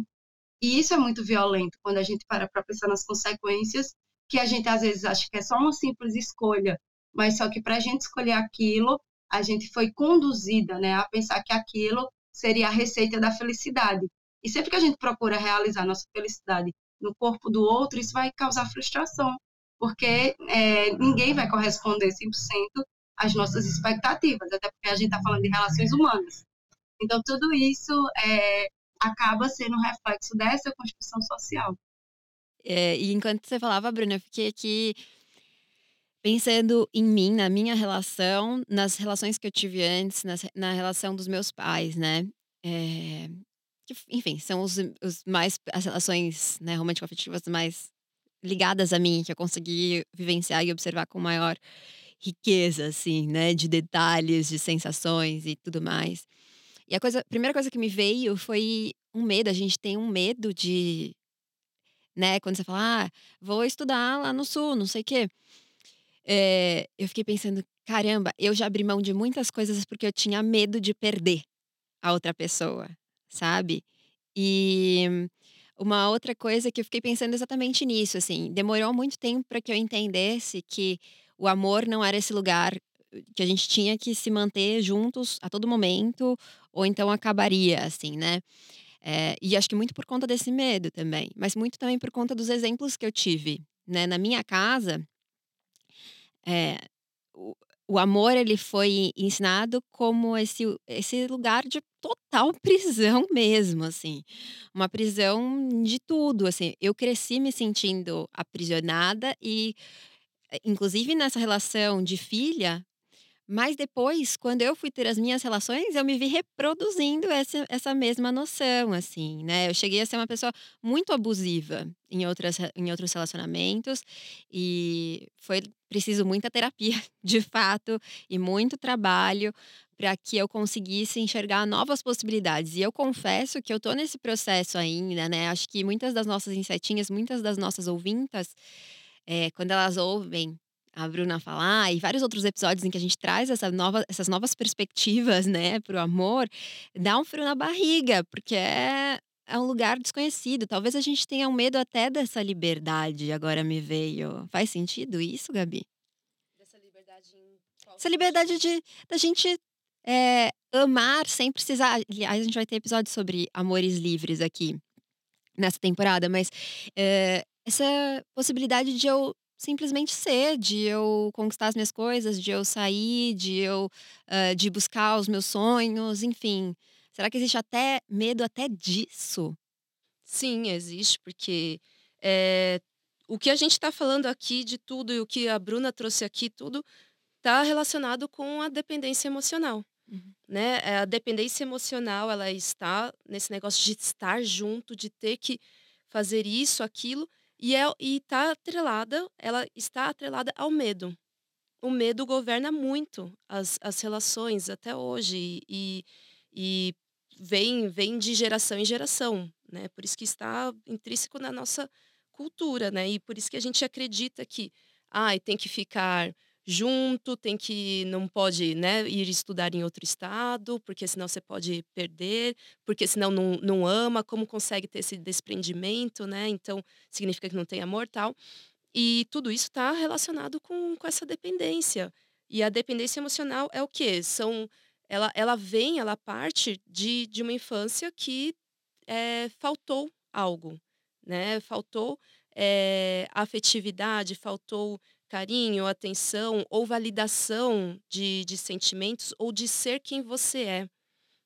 E isso é muito violento quando a gente para para pensar nas consequências, que a gente às vezes acha que é só uma simples escolha, mas só que para a gente escolher aquilo, a gente foi conduzida né, a pensar que aquilo seria a receita da felicidade. E sempre que a gente procura realizar nossa felicidade no corpo do outro, isso vai causar frustração, porque é, ninguém vai corresponder 100% às nossas expectativas, até porque a gente está falando de relações humanas. Então, tudo isso é, acaba sendo um reflexo dessa construção social. É, e enquanto você falava, Bruna, eu fiquei aqui pensando em mim, na minha relação, nas relações que eu tive antes, nas, na relação dos meus pais, né? É, que, enfim, são os, os mais as relações né, romântico-afetivas mais ligadas a mim, que eu consegui vivenciar e observar com maior riqueza, assim, né? De detalhes, de sensações e tudo mais. E a coisa, a primeira coisa que me veio foi um medo. A gente tem um medo de, né? Quando você fala, ah, vou estudar lá no sul, não sei o quê. É, eu fiquei pensando, caramba, eu já abri mão de muitas coisas porque eu tinha medo de perder a outra pessoa, sabe? E uma outra coisa que eu fiquei pensando exatamente nisso, assim, demorou muito tempo para que eu entendesse que o amor não era esse lugar que a gente tinha que se manter juntos a todo momento, ou então acabaria, assim, né? É, e acho que muito por conta desse medo também, mas muito também por conta dos exemplos que eu tive, né? Na minha casa, é, o, o amor ele foi ensinado como esse, esse lugar de total *laughs* prisão mesmo, assim. Uma prisão de tudo, assim. Eu cresci me sentindo aprisionada e, eh, inclusive nessa relação de filha, mas depois, quando eu fui ter as minhas relações, eu me vi reproduzindo essa, essa mesma noção, assim, né? Eu cheguei a ser uma pessoa muito abusiva em, outras, em outros relacionamentos e foi preciso muita terapia, *laughs* de fato, e muito trabalho para que eu conseguisse enxergar novas possibilidades. E eu confesso que eu estou nesse processo ainda, né? Acho que muitas das nossas insetinhas, muitas das nossas ouvintas, é, quando elas ouvem a Bruna falar e vários outros episódios em que a gente traz essa nova, essas novas perspectivas, né, para o amor, dá um frio na barriga, porque é, é um lugar desconhecido. Talvez a gente tenha um medo até dessa liberdade, agora me veio. Faz sentido isso, Gabi? Dessa liberdade em qual Essa liberdade de da gente é, amar sem precisar. Aliás, a gente vai ter episódio sobre amores livres aqui nessa temporada, mas é, essa possibilidade de eu simplesmente ser, de eu conquistar as minhas coisas, de eu sair, de eu uh, de buscar os meus sonhos, enfim. Será que existe até medo até disso? Sim, existe, porque é, o que a gente está falando aqui de tudo e o que a Bruna trouxe aqui, tudo está relacionado com a dependência emocional. Uhum. Né? Eh, a dependência emocional, ela está nesse negócio de estar junto, de ter que fazer isso, aquilo, e é e tá atrelada ela está atrelada ao medo. O medo governa muito as as relações até hoje e e vem vem de geração em geração, né, por isso que está intrínseco na nossa cultura, né, e por isso que a gente acredita que, ai, tem que ficar junto, tem que não pode, né, ir estudar em outro estado, porque senão você pode perder, porque senão não, não ama, como consegue ter esse desprendimento, né? Então significa que não tem amor, tal. E tudo isso está relacionado com, com essa dependência. E a dependência emocional é o quê? São ela, ela vem, ela parte de, de uma infância que é, faltou algo, né? Faltou é, afetividade, faltou carinho, atenção ou validação de, de sentimentos ou de ser quem você é.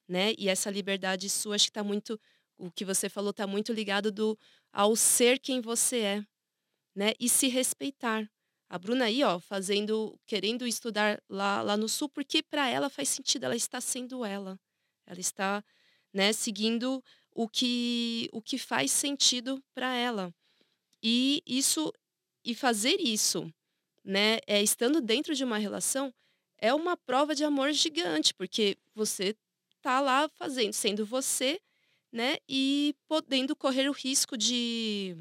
né? E essa liberdade sua, acho que está muito, o que você falou está muito ligado do, ao ser quem você é, né? E se respeitar. A Bruna aí, ó, fazendo, querendo estudar lá, lá no sul, porque para ela faz sentido, ela está sendo ela. Ela está, né, seguindo o que o que faz sentido para ela. E isso e fazer isso, né, é estando dentro de uma relação é uma prova de amor gigante, porque você tá lá fazendo, sendo você, né, e podendo correr o risco de,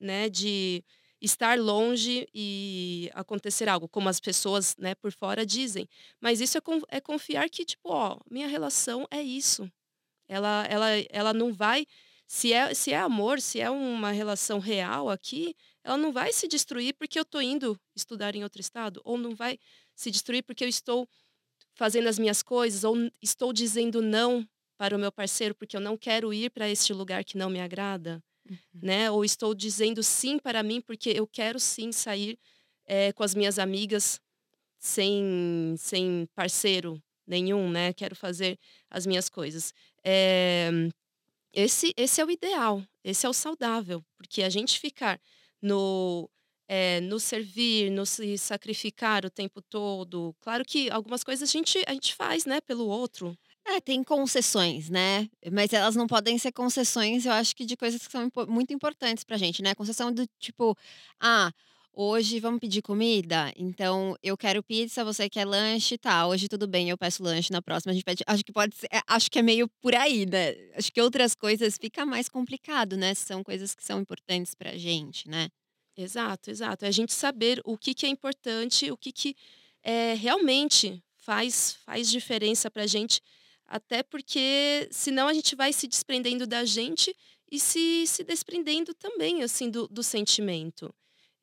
né, de estar longe e acontecer algo, como as pessoas, né, por fora dizem. Mas isso é, é confiar que, tipo, ó, minha relação é isso. Ela, ela, ela não vai. Se é, se é amor, se é uma relação real aqui, ela não vai se destruir porque eu estou indo estudar em outro estado, ou não vai se destruir porque eu estou fazendo as minhas coisas, ou estou dizendo não para o meu parceiro porque eu não quero ir para este lugar que não me agrada uhum. né? Ou estou dizendo sim para mim porque eu quero sim sair é, com as minhas amigas sem, sem parceiro nenhum, né? Quero fazer as minhas coisas. É, esse, esse é o ideal, esse é o saudável, porque a gente ficar no é, servir, no se sacrificar o tempo todo. Claro que algumas coisas a gente, a gente faz, né, pelo outro. É, tem concessões, né? Mas elas não podem ser concessões, eu acho que de coisas que são muito importantes pra gente, né? Concessão do tipo, ah, hoje vamos pedir comida? Então eu quero pizza, você quer lanche, tá? Hoje tudo bem, eu peço lanche, na próxima a gente pede. Acho que pode ser, é, acho que é meio por aí, né? Acho que outras coisas fica mais complicado, né? São coisas que são importantes pra gente, né? Exato, exato. É a gente saber o que, que é importante, o que, que é, realmente faz, faz diferença pra gente até porque senão a gente vai se desprendendo da gente e se, se desprendendo também, assim, do, do sentimento.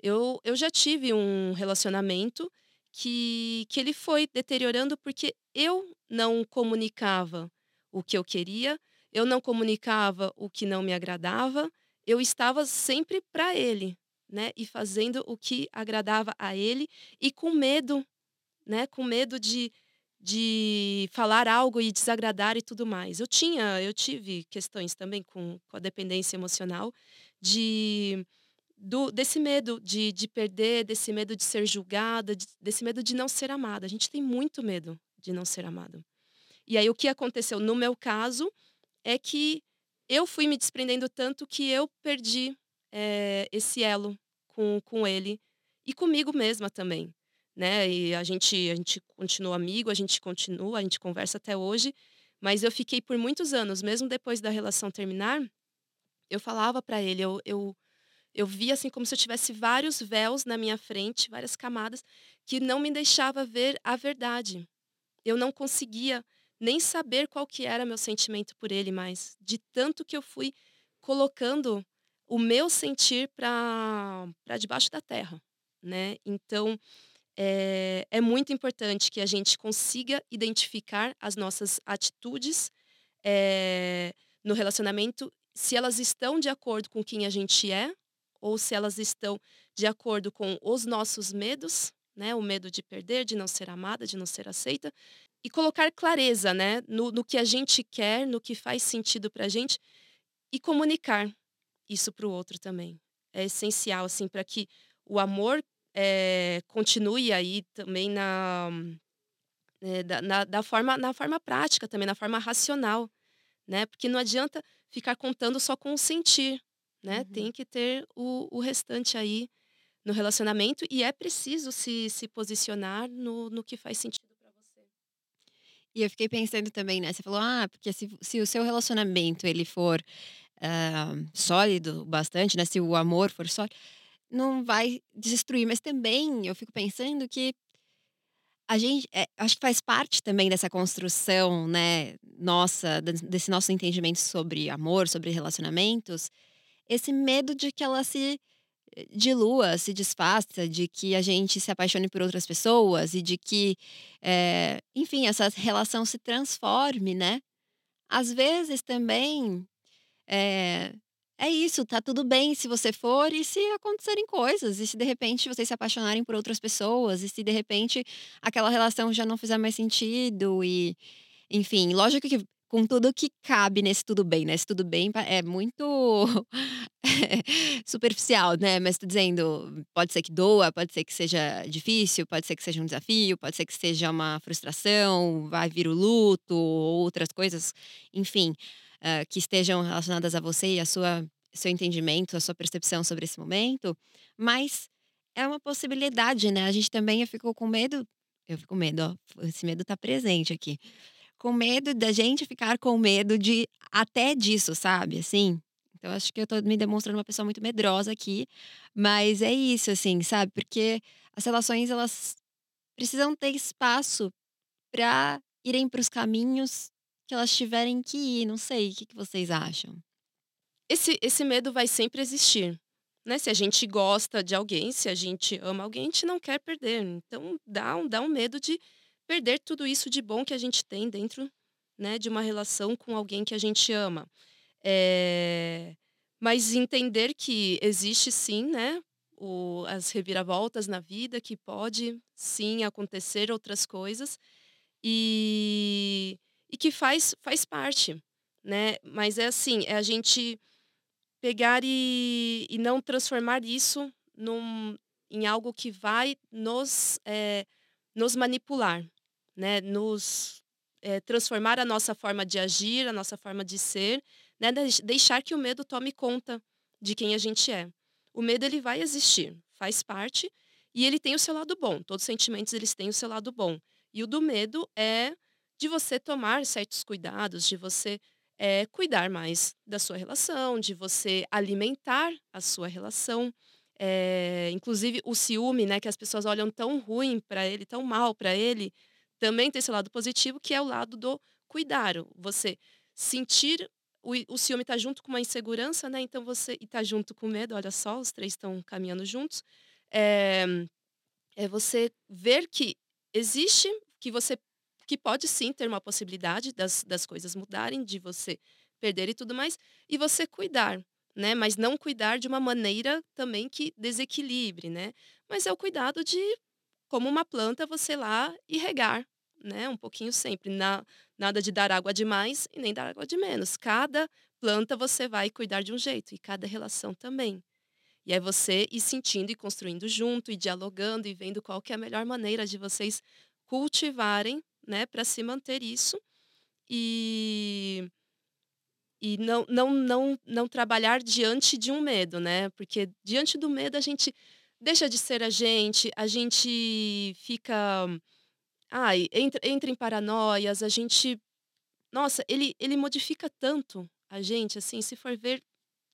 Eu, eu já tive um relacionamento que, que ele foi deteriorando porque eu não comunicava o que eu queria, eu não comunicava o que não me agradava, eu estava sempre para ele, né? E fazendo o que agradava a ele e com medo, né? Com medo de de falar algo e desagradar e tudo mais. Eu tinha, eu tive questões também com, com a dependência emocional de do, desse medo de, de perder, desse medo de ser julgada, de, desse medo de não ser amada. A gente tem muito medo de não ser amado. E aí o que aconteceu no meu caso é que eu fui me desprendendo tanto que eu perdi é, esse elo com, com ele e comigo mesma também né? E a gente, a gente continua amigo, a gente continua, a gente conversa até hoje. Mas eu fiquei por muitos anos, mesmo depois da relação terminar, eu falava para ele, eu, eu, eu via assim como se eu tivesse vários véus na minha frente, várias camadas, que não me deixava ver a verdade. Eu não conseguia nem saber qual que era meu sentimento por ele mais, de tanto que eu fui colocando o meu sentir para debaixo da terra, né? Então, é, é muito importante que a gente consiga identificar as nossas atitudes é, no relacionamento, se elas estão de acordo com quem a gente é, ou se elas estão de acordo com os nossos medos, né? O medo de perder, de não ser amada, de não ser aceita. E colocar clareza, né? No, no que a gente quer, no que faz sentido para a gente. E comunicar isso para o outro também. É essencial, assim, para que o amor é, continue aí também na, é, da, na, da, forma, na forma prática também, na forma racional, né? Porque não adianta ficar contando só com o sentir, né? Uhum. Tem que ter o, o restante aí no relacionamento e é preciso se, se posicionar no, no que faz sentido para você. E eu fiquei pensando também, né? Você falou, ah, porque se, se o seu relacionamento ele for uh, sólido bastante, né? Se o amor for sólido, não vai destruir, mas também eu fico pensando que a gente, é, acho que faz parte também dessa construção, né, nossa, desse nosso entendimento sobre amor, sobre relacionamentos, esse medo de que ela se dilua, se desfaça, de que a gente se apaixone por outras pessoas e de que, é, enfim, essa relação se transforme, né? Às vezes também é, é isso, tá tudo bem se você for e se acontecerem coisas, e se de repente vocês se apaixonarem por outras pessoas, e se de repente aquela relação já não fizer mais sentido, e enfim, lógico que com tudo que cabe nesse tudo bem, né? Esse tudo bem é muito *laughs* superficial, né? Mas tô dizendo, pode ser que doa, pode ser que seja difícil, pode ser que seja um desafio, pode ser que seja uma frustração, vai vir o luto, ou outras coisas, enfim, uh, que estejam relacionadas a você e a sua seu entendimento, a sua percepção sobre esse momento, mas é uma possibilidade, né? A gente também ficou com medo, eu fico com medo, ó, esse medo tá presente aqui com medo da gente ficar com medo de até disso, sabe? Assim. Então acho que eu tô me demonstrando uma pessoa muito medrosa aqui, mas é isso assim, sabe? Porque as relações elas precisam ter espaço para irem para os caminhos que elas tiverem que ir, não sei, o que, que vocês acham? Esse esse medo vai sempre existir. Né? Se a gente gosta de alguém, se a gente ama alguém, a gente não quer perder. Então dá um, dá um medo de perder tudo isso de bom que a gente tem dentro né, de uma relação com alguém que a gente ama. É... Mas entender que existe sim, né, o, as reviravoltas na vida, que pode sim acontecer outras coisas e, e que faz, faz parte, né? Mas é assim, é a gente pegar e, e não transformar isso num, em algo que vai nos, é, nos manipular, né, nos é, transformar a nossa forma de agir, a nossa forma de ser, né, deixar que o medo tome conta de quem a gente é. O medo ele vai existir, faz parte e ele tem o seu lado bom. Todos os sentimentos eles têm o seu lado bom. E o do medo é de você tomar certos cuidados, de você é, cuidar mais da sua relação, de você alimentar a sua relação. É, inclusive o ciúme, né, que as pessoas olham tão ruim para ele, tão mal para ele, também tem esse lado positivo, que é o lado do cuidar. Você sentir o, o ciúme está junto com uma insegurança, né? Então você está junto com medo. Olha só, os três estão caminhando juntos. É, é você ver que existe, que você que pode sim ter uma possibilidade das, das coisas mudarem, de você perder e tudo mais, e você cuidar, né? Mas não cuidar de uma maneira também que desequilibre, né? Mas é o cuidado de como uma planta, você lá e regar, né? Um pouquinho sempre. Na, nada de dar água demais e nem dar água de menos. Cada planta você vai cuidar de um jeito e cada relação também. E é você ir sentindo e construindo junto e dialogando e vendo qual que é a melhor maneira de vocês cultivarem, né, para se manter isso e e não, não, não, não trabalhar diante de um medo, né? Porque diante do medo a gente deixa de ser a gente, a gente fica. Ai, entra, entra em paranoias, a gente. Nossa, ele, ele modifica tanto a gente, assim, se for ver,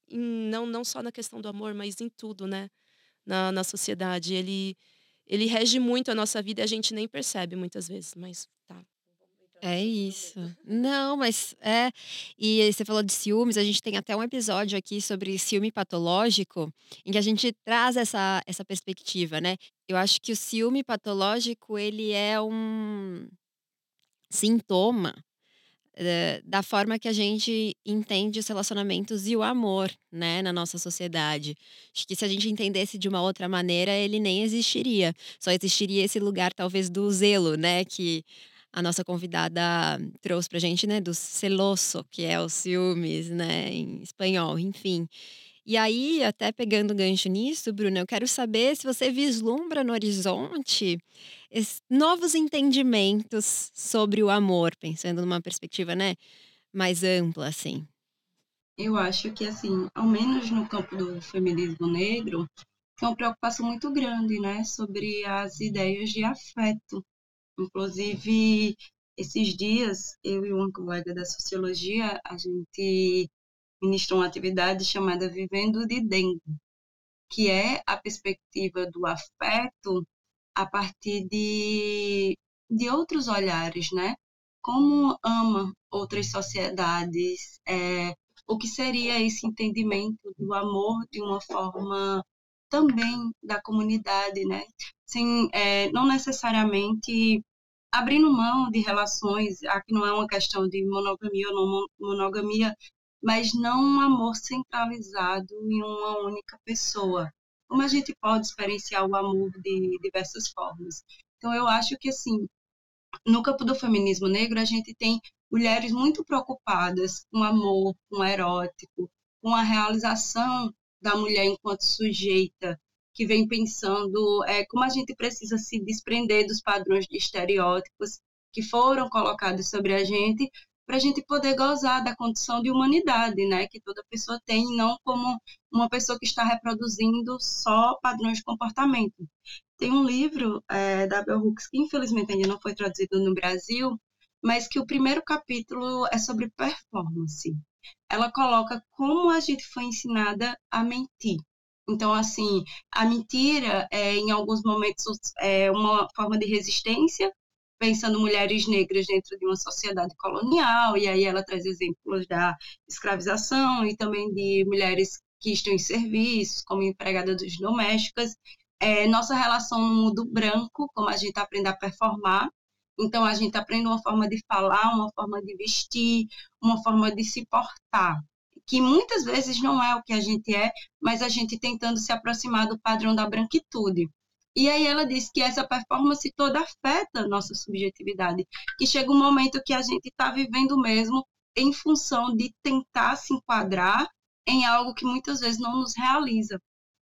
não, não só na questão do amor, mas em tudo, né? Na, na sociedade. Ele, ele rege muito a nossa vida e a gente nem percebe muitas vezes, mas. É isso. Não, mas é. E você falou de ciúmes, a gente tem até um episódio aqui sobre ciúme patológico, em que a gente traz essa, essa perspectiva, né? Eu acho que o ciúme patológico, ele é um sintoma eh, da forma que a gente entende os relacionamentos e o amor, né, na nossa sociedade. Acho que se a gente entendesse de uma outra maneira, ele nem existiria. Só existiria esse lugar, talvez, do zelo, né, que a nossa convidada trouxe pra gente, né, do celoso, que é o ciúmes, né, em espanhol, enfim. E aí, até pegando gancho nisso, Bruna, eu quero saber se você vislumbra no horizonte novos entendimentos sobre o amor, pensando numa perspectiva, né, mais ampla, assim. Eu acho que, assim, ao menos no campo do feminismo negro, tem uma preocupação muito grande, né, sobre as ideias de afeto Inclusive, esses dias, eu e uma colega da sociologia, a gente ministrou uma atividade chamada Vivendo de Dentro, que é a perspectiva do afeto a partir de, de outros olhares, né? Como ama outras sociedades, é, o que seria esse entendimento do amor de uma forma também da comunidade, né? Sem, é, não necessariamente abrindo mão de relações, aqui não é uma questão de monogamia ou não monogamia, mas não um amor centralizado em uma única pessoa. Como a gente pode experienciar o amor de diversas formas. Então, eu acho que, assim, no campo do feminismo negro, a gente tem mulheres muito preocupadas com amor, com erótico, com a realização da mulher enquanto sujeita, que vem pensando é, como a gente precisa se desprender dos padrões de estereótipos que foram colocados sobre a gente, para a gente poder gozar da condição de humanidade, né, que toda pessoa tem, não como uma pessoa que está reproduzindo só padrões de comportamento. Tem um livro é, da Bell Hooks que infelizmente ainda não foi traduzido no Brasil, mas que o primeiro capítulo é sobre performance. Ela coloca como a gente foi ensinada a mentir. Então, assim, a mentira é, em alguns momentos, é uma forma de resistência, pensando mulheres negras dentro de uma sociedade colonial, e aí ela traz exemplos da escravização e também de mulheres que estão em serviços, como empregadas domésticas. É, nossa relação no mundo branco, como a gente aprende a performar, então, a gente aprende uma forma de falar, uma forma de vestir, uma forma de se portar, que muitas vezes não é o que a gente é, mas a gente tentando se aproximar do padrão da branquitude. E aí ela diz que essa performance toda afeta a nossa subjetividade, que chega um momento que a gente está vivendo mesmo em função de tentar se enquadrar em algo que muitas vezes não nos realiza.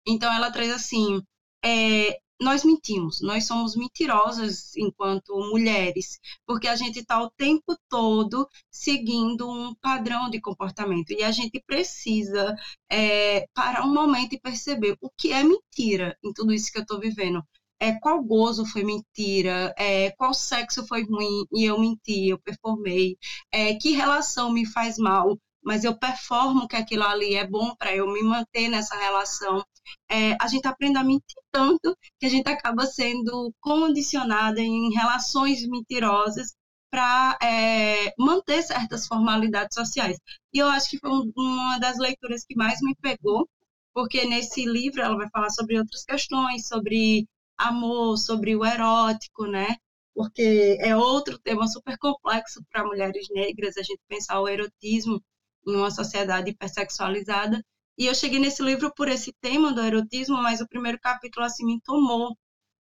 Então ela traz assim, é, nós mentimos, nós somos mentirosas enquanto mulheres, porque a gente está o tempo todo seguindo um padrão de comportamento e a gente precisa é, parar um momento e perceber o que é mentira em tudo isso que eu estou vivendo. É, qual gozo foi mentira, é, qual sexo foi ruim e eu menti, eu performei, é, que relação me faz mal, mas eu performo que aquilo ali é bom para eu me manter nessa relação. É, a gente aprende a mentir tanto que a gente acaba sendo condicionada em relações mentirosas para é, manter certas formalidades sociais. E eu acho que foi uma das leituras que mais me pegou, porque nesse livro ela vai falar sobre outras questões, sobre amor, sobre o erótico, né? Porque é outro tema super complexo para mulheres negras, a gente pensar o erotismo em uma sociedade hipersexualizada. E eu cheguei nesse livro por esse tema do erotismo, mas o primeiro capítulo assim me tomou,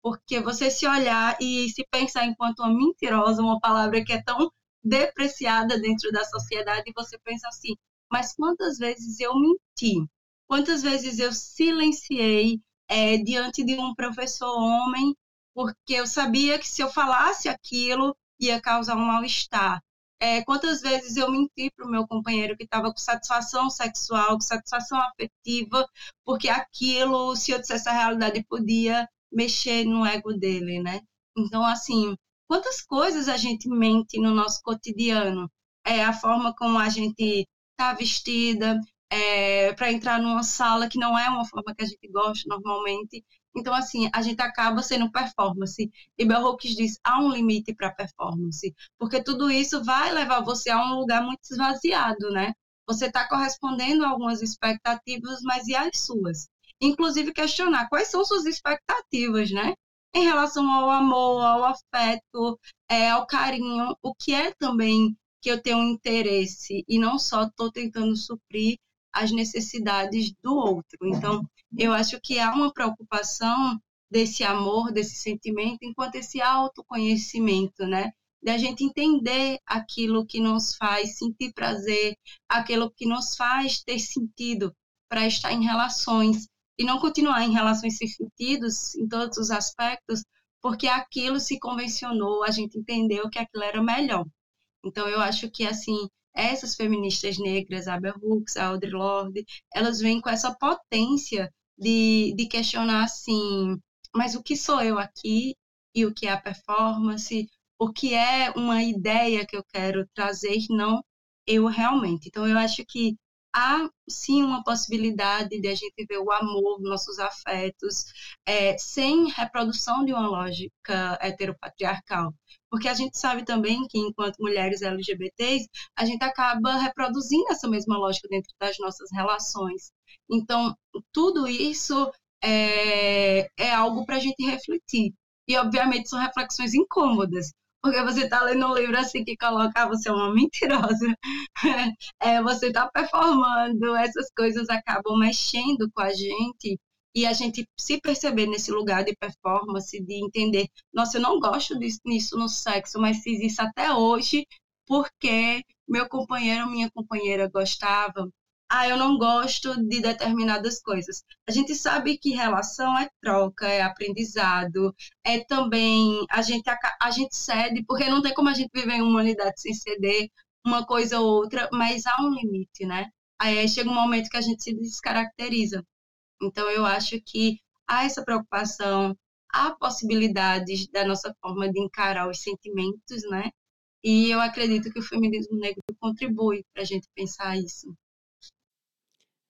porque você se olhar e se pensar enquanto uma mentirosa, uma palavra que é tão depreciada dentro da sociedade, e você pensa assim, mas quantas vezes eu menti? Quantas vezes eu silenciei é, diante de um professor homem, porque eu sabia que se eu falasse aquilo ia causar um mal-estar. É, quantas vezes eu menti para o meu companheiro que estava com satisfação sexual, com satisfação afetiva, porque aquilo, se eu dissesse a realidade, podia mexer no ego dele, né? Então, assim, quantas coisas a gente mente no nosso cotidiano? É a forma como a gente está vestida, é, para entrar numa sala que não é uma forma que a gente gosta normalmente. Então, assim, a gente acaba sendo performance. E Bell Hooks diz, há um limite para performance, porque tudo isso vai levar você a um lugar muito esvaziado, né? Você está correspondendo a algumas expectativas, mas e as suas? Inclusive questionar quais são suas expectativas, né? Em relação ao amor, ao afeto, é, ao carinho, o que é também que eu tenho interesse e não só estou tentando suprir as necessidades do outro. Então, eu acho que há uma preocupação desse amor, desse sentimento, enquanto esse autoconhecimento, né? Da gente entender aquilo que nos faz sentir prazer, aquilo que nos faz ter sentido para estar em relações e não continuar em relações sem sentidos em todos os aspectos, porque aquilo se convencionou, a gente entendeu que aquilo era melhor. Então eu acho que assim essas feministas negras, a Bell Hooks, a Audre Lorde, elas vêm com essa potência de, de questionar assim, mas o que sou eu aqui e o que é a performance, o que é uma ideia que eu quero trazer, não eu realmente. Então eu acho que há sim uma possibilidade de a gente ver o amor, nossos afetos, é, sem reprodução de uma lógica heteropatriarcal. Porque a gente sabe também que, enquanto mulheres LGBTs, a gente acaba reproduzindo essa mesma lógica dentro das nossas relações. Então, tudo isso é, é algo para a gente refletir. E, obviamente, são reflexões incômodas, porque você está lendo um livro assim que coloca ah, você é uma mentirosa, *laughs* é, você está performando, essas coisas acabam mexendo com a gente e a gente se perceber nesse lugar de performance, de entender, nossa, eu não gosto disso no sexo, mas fiz isso até hoje porque meu companheiro, minha companheira gostava. Ah, eu não gosto de determinadas coisas. A gente sabe que relação é troca, é aprendizado, é também a gente a gente cede, porque não tem como a gente viver em uma unidade sem ceder uma coisa ou outra, mas há um limite, né? Aí chega um momento que a gente se descaracteriza. Então, eu acho que há essa preocupação, há possibilidades da nossa forma de encarar os sentimentos, né? E eu acredito que o feminismo negro contribui para a gente pensar isso.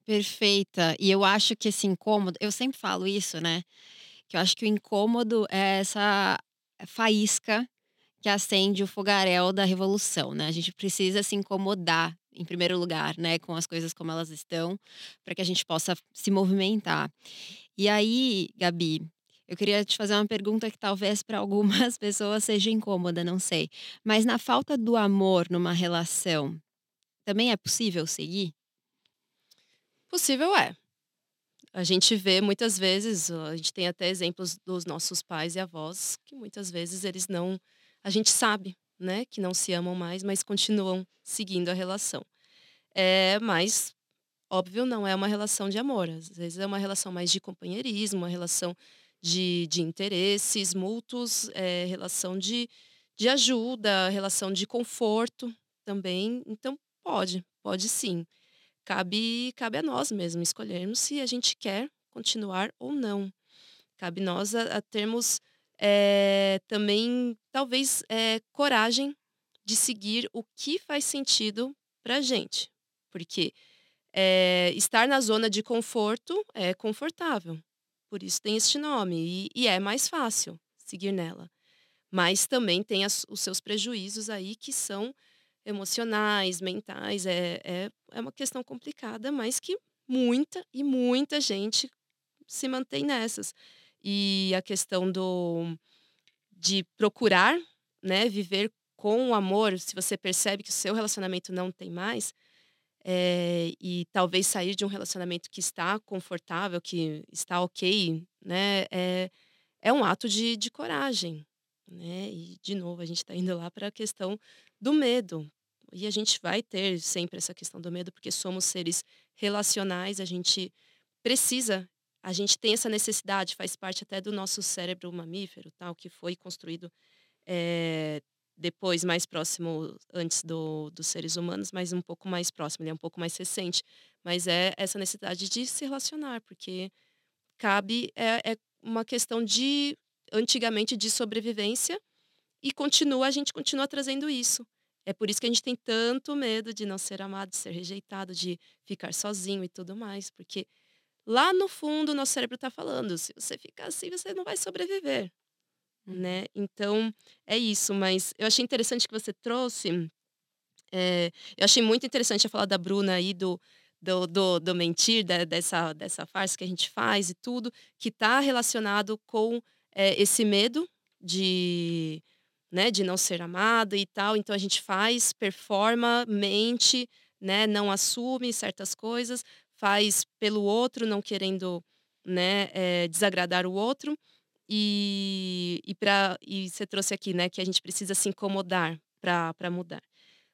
Perfeita. E eu acho que esse incômodo, eu sempre falo isso, né? Que eu acho que o incômodo é essa faísca que acende o fogaréu da revolução, né? A gente precisa se incomodar em primeiro lugar, né, com as coisas como elas estão, para que a gente possa se movimentar. E aí, Gabi, eu queria te fazer uma pergunta que talvez para algumas *laughs* pessoas seja incômoda, não sei. Mas na falta do amor numa relação, também é possível seguir? Possível é. A gente vê muitas vezes, a gente tem até exemplos dos nossos pais e avós, que muitas vezes eles não. A gente sabe né, que não se amam mais, mas continuam seguindo a relação. É, mas, óbvio, não é uma relação de amor. Às vezes é uma relação mais de companheirismo, uma relação de, de interesses mútuos, é, relação de, de ajuda, relação de conforto também. Então, pode, pode sim. Cabe, cabe a nós mesmos escolhermos se a gente quer continuar ou não. Cabe nós a, a termos é, também, talvez, é, coragem de seguir o que faz sentido para gente. Porque é, estar na zona de conforto é confortável. Por isso tem este nome. E, e é mais fácil seguir nela. Mas também tem as, os seus prejuízos aí que são emocionais, mentais. É, é, é uma questão complicada, mas que muita e muita gente se mantém nessas. E a questão do de procurar, né, viver com o amor, se você percebe que o seu relacionamento não tem mais, é, e talvez sair de um relacionamento que está confortável, que está ok, né, é, é um ato de, de coragem, né? E de novo a gente está indo lá para a questão do medo. E a gente vai ter sempre essa questão do medo porque somos seres relacionais, a gente precisa a gente tem essa necessidade, faz parte até do nosso cérebro mamífero, tal, que foi construído é, depois, mais próximo, antes do, dos seres humanos, mas um pouco mais próximo, ele é um pouco mais recente. Mas é essa necessidade de se relacionar, porque cabe, é, é uma questão de, antigamente, de sobrevivência, e continua, a gente continua trazendo isso. É por isso que a gente tem tanto medo de não ser amado, de ser rejeitado, de ficar sozinho e tudo mais, porque lá no fundo nosso cérebro está falando, se você ficar assim, você não vai sobreviver, uhum. né? Então, é isso, mas eu achei interessante que você trouxe, é, eu achei muito interessante a falar da Bruna aí, do, do, do, do mentir, da, dessa, dessa farsa que a gente faz e tudo, que está relacionado com é, esse medo de, né, de não ser amado e tal. Então a gente faz, performa, mente, né, não assume certas coisas faz pelo outro, não querendo né, é, desagradar o outro. E, e, pra, e você trouxe aqui né, que a gente precisa se incomodar para mudar.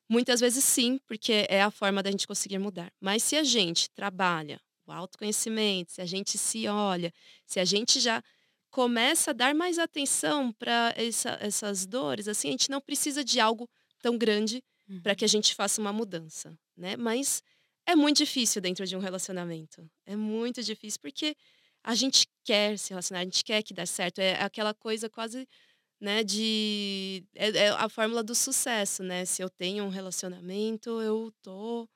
Muitas vezes sim, porque é a forma da gente conseguir mudar. Mas se a gente trabalha o autoconhecimento, se a gente se olha, se a gente já começa a dar mais atenção para essa, essas dores, assim, a gente não precisa de algo tão grande uhum. para que a gente faça uma mudança, né? Mas é muito difícil dentro de um relacionamento. É muito difícil porque a gente quer se relacionar, a gente quer que dê certo. É aquela coisa quase, né, de é, é a fórmula do sucesso, né? Se eu tenho um relacionamento, eu tô,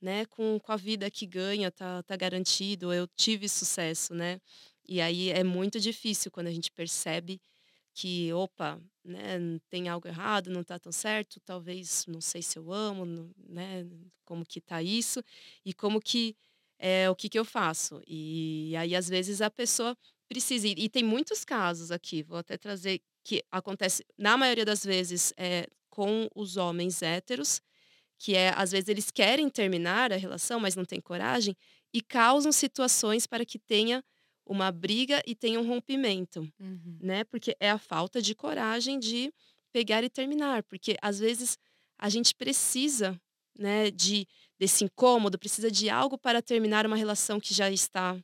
né, com, com a vida que ganha, tá, tá garantido, eu tive sucesso, né? E aí é muito difícil quando a gente percebe que, opa, né, tem algo errado, não está tão certo, talvez não sei se eu amo, né, como que tá isso e como que é o que que eu faço. E aí às vezes a pessoa precisa e tem muitos casos aqui, vou até trazer que acontece na maioria das vezes é com os homens héteros, que é às vezes eles querem terminar a relação, mas não têm coragem e causam situações para que tenha uma briga e tem um rompimento, Uhum. né? Porque é a falta de coragem de pegar e terminar, porque às vezes a gente precisa, né, de desse incômodo, precisa de algo para terminar uma relação que já está,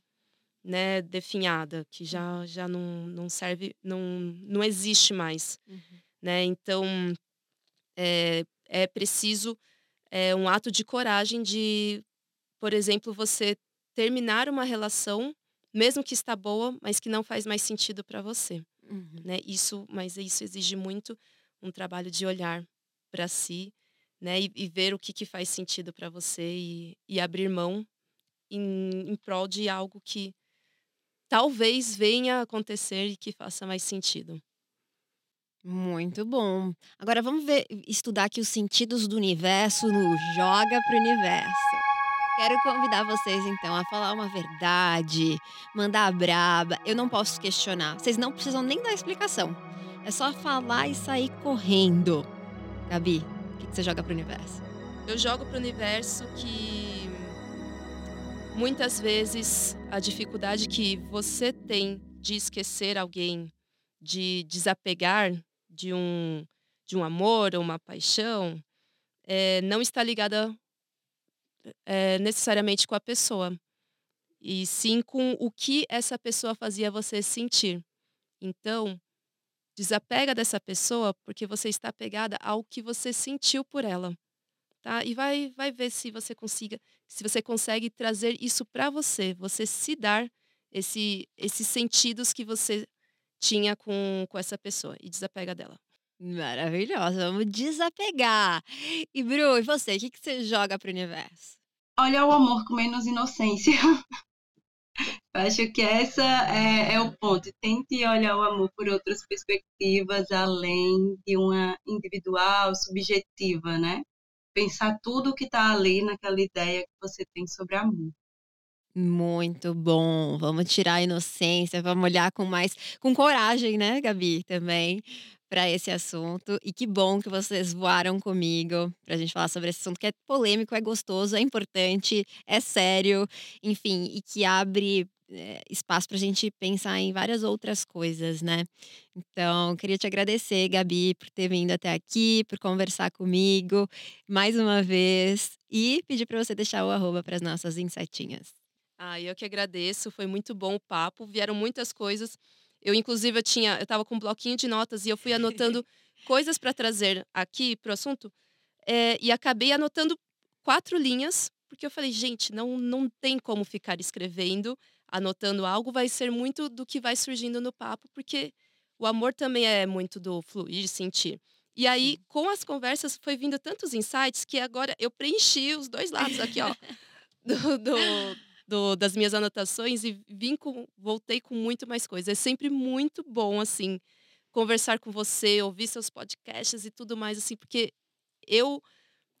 né, definhada, que já já não, não serve, não não existe mais, Uhum. né? Então é, é preciso é, um ato de coragem de, por exemplo, você terminar uma relação, mesmo que está boa, mas que não faz mais sentido para você, Uhum. né? Isso, mas isso exige muito um trabalho de olhar para si, né? E, e ver o que, que faz sentido para você e, e abrir mão em, em prol de algo que talvez venha a acontecer e que faça mais sentido. Muito bom. Agora vamos ver, estudar aqui os sentidos do universo no Joga pro Universo. Quero convidar vocês então a falar uma verdade, mandar a braba. Eu não posso questionar. Vocês não precisam nem dar explicação. É só falar e sair correndo. Gabi, o que você joga pro universo? Eu jogo para o universo que muitas vezes a dificuldade que você tem de esquecer alguém, de desapegar de um, de um amor ou uma paixão, eh, não está ligada eh, necessariamente com a pessoa, e sim com o que essa pessoa fazia você sentir. Então, desapega dessa pessoa porque você está apegada ao que você sentiu por ela tá? E vai vai ver se você consiga se você consegue trazer isso para você, você se dar esse esses sentidos que você tinha com com essa pessoa e desapega dela. Maravilhosa, vamos desapegar. E Bru, e você, o que que você joga pro universo? Olha o amor com menos inocência. *laughs* Acho que essa é, é o ponto. Tente olhar o amor por outras perspectivas, além de uma individual, subjetiva, né? Pensar tudo que está ali naquela ideia que você tem sobre amor. Muito bom. Vamos tirar a inocência, vamos olhar com mais com coragem, né, Gabi, também, para esse assunto. E que bom que vocês voaram comigo pra gente falar sobre esse assunto que é polêmico, é gostoso, é importante, é sério, enfim, e que abre, eh, espaço pra gente pensar em várias outras coisas, né. Então, queria te agradecer, Gabi, por ter vindo até aqui, por conversar comigo mais uma vez e pedir para você deixar o arroba para as nossas insetinhas. Ah, eu que agradeço, foi muito bom o papo, vieram muitas coisas. Eu inclusive eu tinha eu estava com um bloquinho de notas e eu fui anotando *laughs* coisas para trazer aqui para o assunto, eh, e acabei anotando 4 linhas, porque eu falei: "Gente, não não tem como ficar escrevendo, anotando algo, vai ser muito do que vai surgindo no papo", porque o amor também é muito do fluir, sentir. E aí, com as conversas, foi vindo tantos insights que agora eu preenchi os 2 lados aqui, ó, *laughs* do do do das minhas anotações e vim com voltei com muito mais coisa. É sempre muito bom, assim, conversar com você, ouvir seus podcasts e tudo mais, assim, porque eu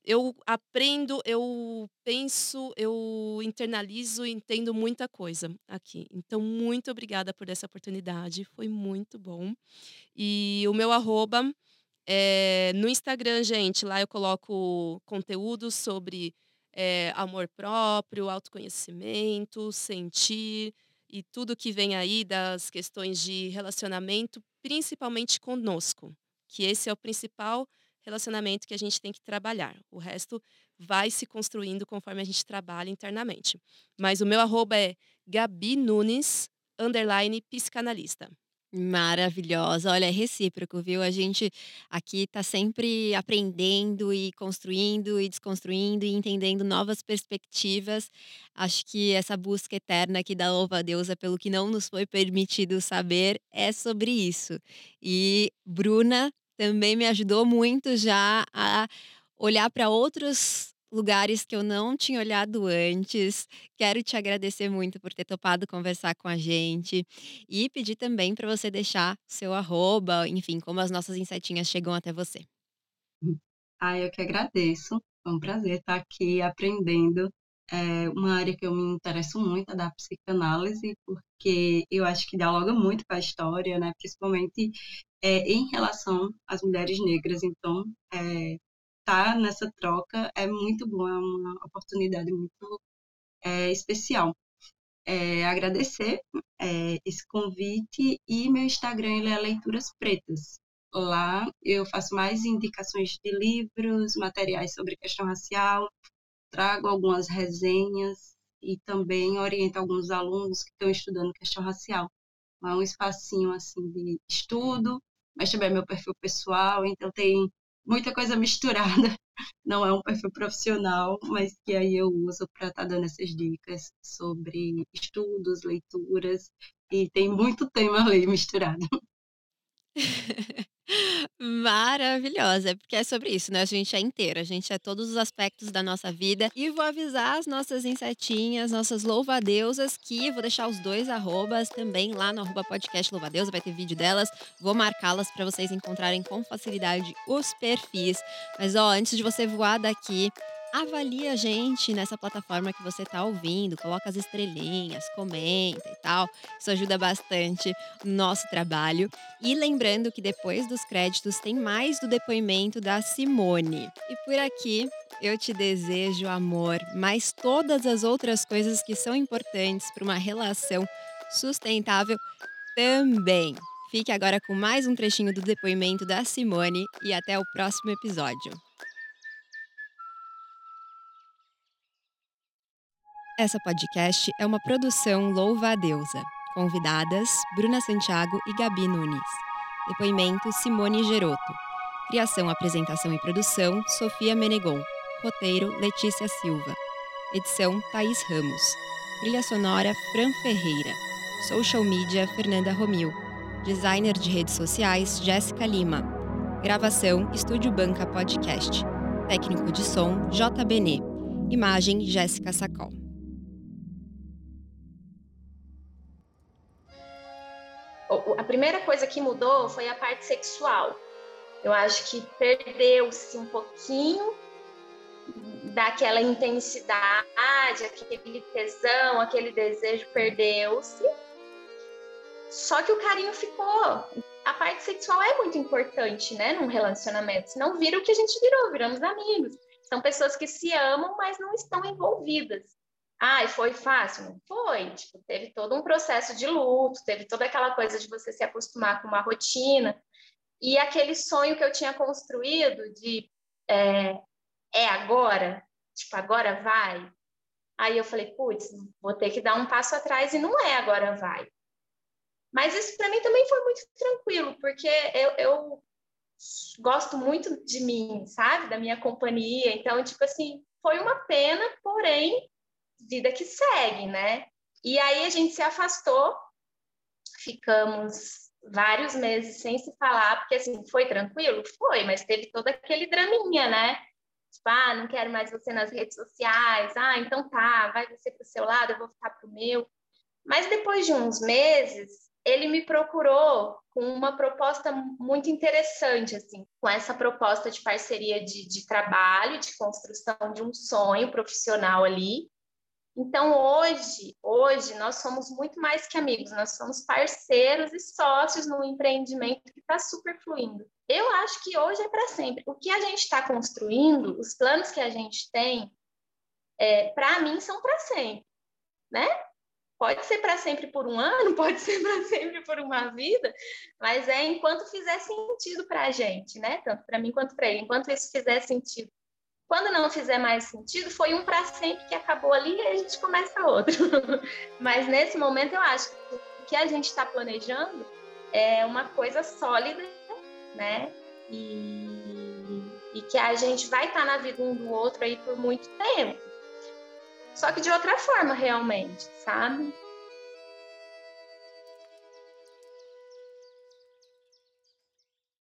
eu aprendo, eu penso, eu internalizo e entendo muita coisa aqui. Então, muito obrigada por essa oportunidade, foi muito bom. E o meu arroba, eh, no Instagram, gente, lá eu coloco conteúdo sobre, eh, amor próprio, autoconhecimento, sentir e tudo que vem aí das questões de relacionamento, principalmente conosco, que esse é o principal relacionamento que a gente tem que trabalhar. O resto vai se construindo conforme a gente trabalha internamente. Mas o meu arroba é Gabi Nunes, underline psicanalista. Maravilhosa. Olha, é recíproco, viu? A gente aqui tá sempre aprendendo e construindo e desconstruindo e entendendo novas perspectivas. Acho que essa busca eterna que dá louva a Deus é pelo que não nos foi permitido saber é sobre isso. E Bruna também me ajudou muito já a olhar para outros lugares que eu não tinha olhado antes. Quero te agradecer muito por ter topado conversar com a gente e pedir também para você deixar seu arroba, enfim, como as nossas insetinhas chegam até você. *laughs* Ah, eu que agradeço. Foi um prazer estar aqui aprendendo. É uma área que eu me interesso muito, é da psicanálise, porque eu acho que dialoga muito com a história, né? Principalmente é, em relação às mulheres negras. Então, é, estar nessa troca é muito bom, é uma oportunidade muito é, especial. é, agradecer é, esse convite e meu Instagram ele é Leituras Pretas. Lá eu faço mais indicações de livros, materiais sobre questão racial, trago algumas resenhas e também oriento alguns alunos que estão estudando questão racial. É um espacinho assim de estudo, mas também é meu perfil pessoal, então tem muita coisa misturada. *laughs* Não é um perfil profissional, mas que aí eu uso para estar tá dando essas dicas sobre estudos, leituras, e tem muito tema ali misturado. *laughs* Maravilhosa, é porque é sobre isso, né? A gente é inteira, a gente é todos os aspectos da nossa vida. E vou avisar as nossas insetinhas, nossas louvadeusas, que vou deixar os dois arrobas também lá no arroba podcast louvadeusa, vai ter vídeo delas. Vou marcá-las para vocês encontrarem com facilidade os perfis. Mas ó, antes de você voar daqui, avalie a gente nessa plataforma que você está ouvindo, coloca as estrelinhas, comenta e tal. Isso ajuda bastante no nosso trabalho. E lembrando que depois dos créditos tem mais do depoimento da Simone. E por aqui eu te desejo amor, mas todas as outras coisas que são importantes para uma relação sustentável também. Fique agora com mais um trechinho do depoimento da Simone e até o próximo episódio. Essa podcast é uma produção Louva a Deusa. Convidadas: Bruna Santiago e Gabi Nunes. Depoimento: Simone Geroto. Criação, apresentação e produção: Sofia Menegon. Roteiro: Letícia Silva. Edição: Thaís Ramos. Trilha sonora: Fran Ferreira. Social media: Fernanda Romil. Designer de redes sociais: Jéssica Lima. Gravação: Estúdio Banca Podcast. Técnico de som: JBN. Imagem: Jéssica Sacol. A primeira coisa que mudou foi a parte sexual. Eu acho que perdeu-se um pouquinho daquela intensidade, aquele tesão, aquele desejo perdeu-se. Só que o carinho ficou. A parte sexual é muito importante, né, num relacionamento. Senão vira o que a gente virou, viramos amigos. São pessoas que se amam, mas não estão envolvidas. Ai, foi fácil? Não foi. Tipo, teve todo um processo de luto, teve toda aquela coisa de você se acostumar com uma rotina. E aquele sonho que eu tinha construído de é, é agora, tipo, agora vai. Aí eu falei, putz, vou ter que dar um passo atrás e não é agora vai. Mas isso para mim também foi muito tranquilo, porque eu, eu gosto muito de mim, sabe? Da minha companhia. Então, tipo assim, foi uma pena, porém vida que segue, né? E aí a gente se afastou, ficamos vários meses sem se falar, porque assim, foi tranquilo? Foi, mas teve todo aquele draminha, né? Tipo, ah, não quero mais você nas redes sociais, ah, então tá, vai você pro seu lado, eu vou ficar pro meu. Mas depois de uns meses, ele me procurou com uma proposta muito interessante, assim, com essa proposta de parceria de, de trabalho, de construção de um sonho profissional ali, então, hoje, hoje nós somos muito mais que amigos, nós somos parceiros e sócios no empreendimento que está super fluindo. Eu acho que hoje é para sempre. O que a gente está construindo, os planos que a gente tem, é, para mim são para sempre, né? Pode ser para sempre por um ano, *laughs* pode ser para sempre por uma vida, mas é enquanto fizer sentido para a gente, né? Tanto para mim quanto para ele. Enquanto isso fizer sentido quando não fizer mais sentido, foi um para sempre que acabou ali e a gente começa outro. *laughs* Mas nesse momento eu acho que o que a gente está planejando é uma coisa sólida, né? E, e que a gente vai estar tá na vida um do outro aí por muito tempo. Só que de outra forma, realmente, sabe?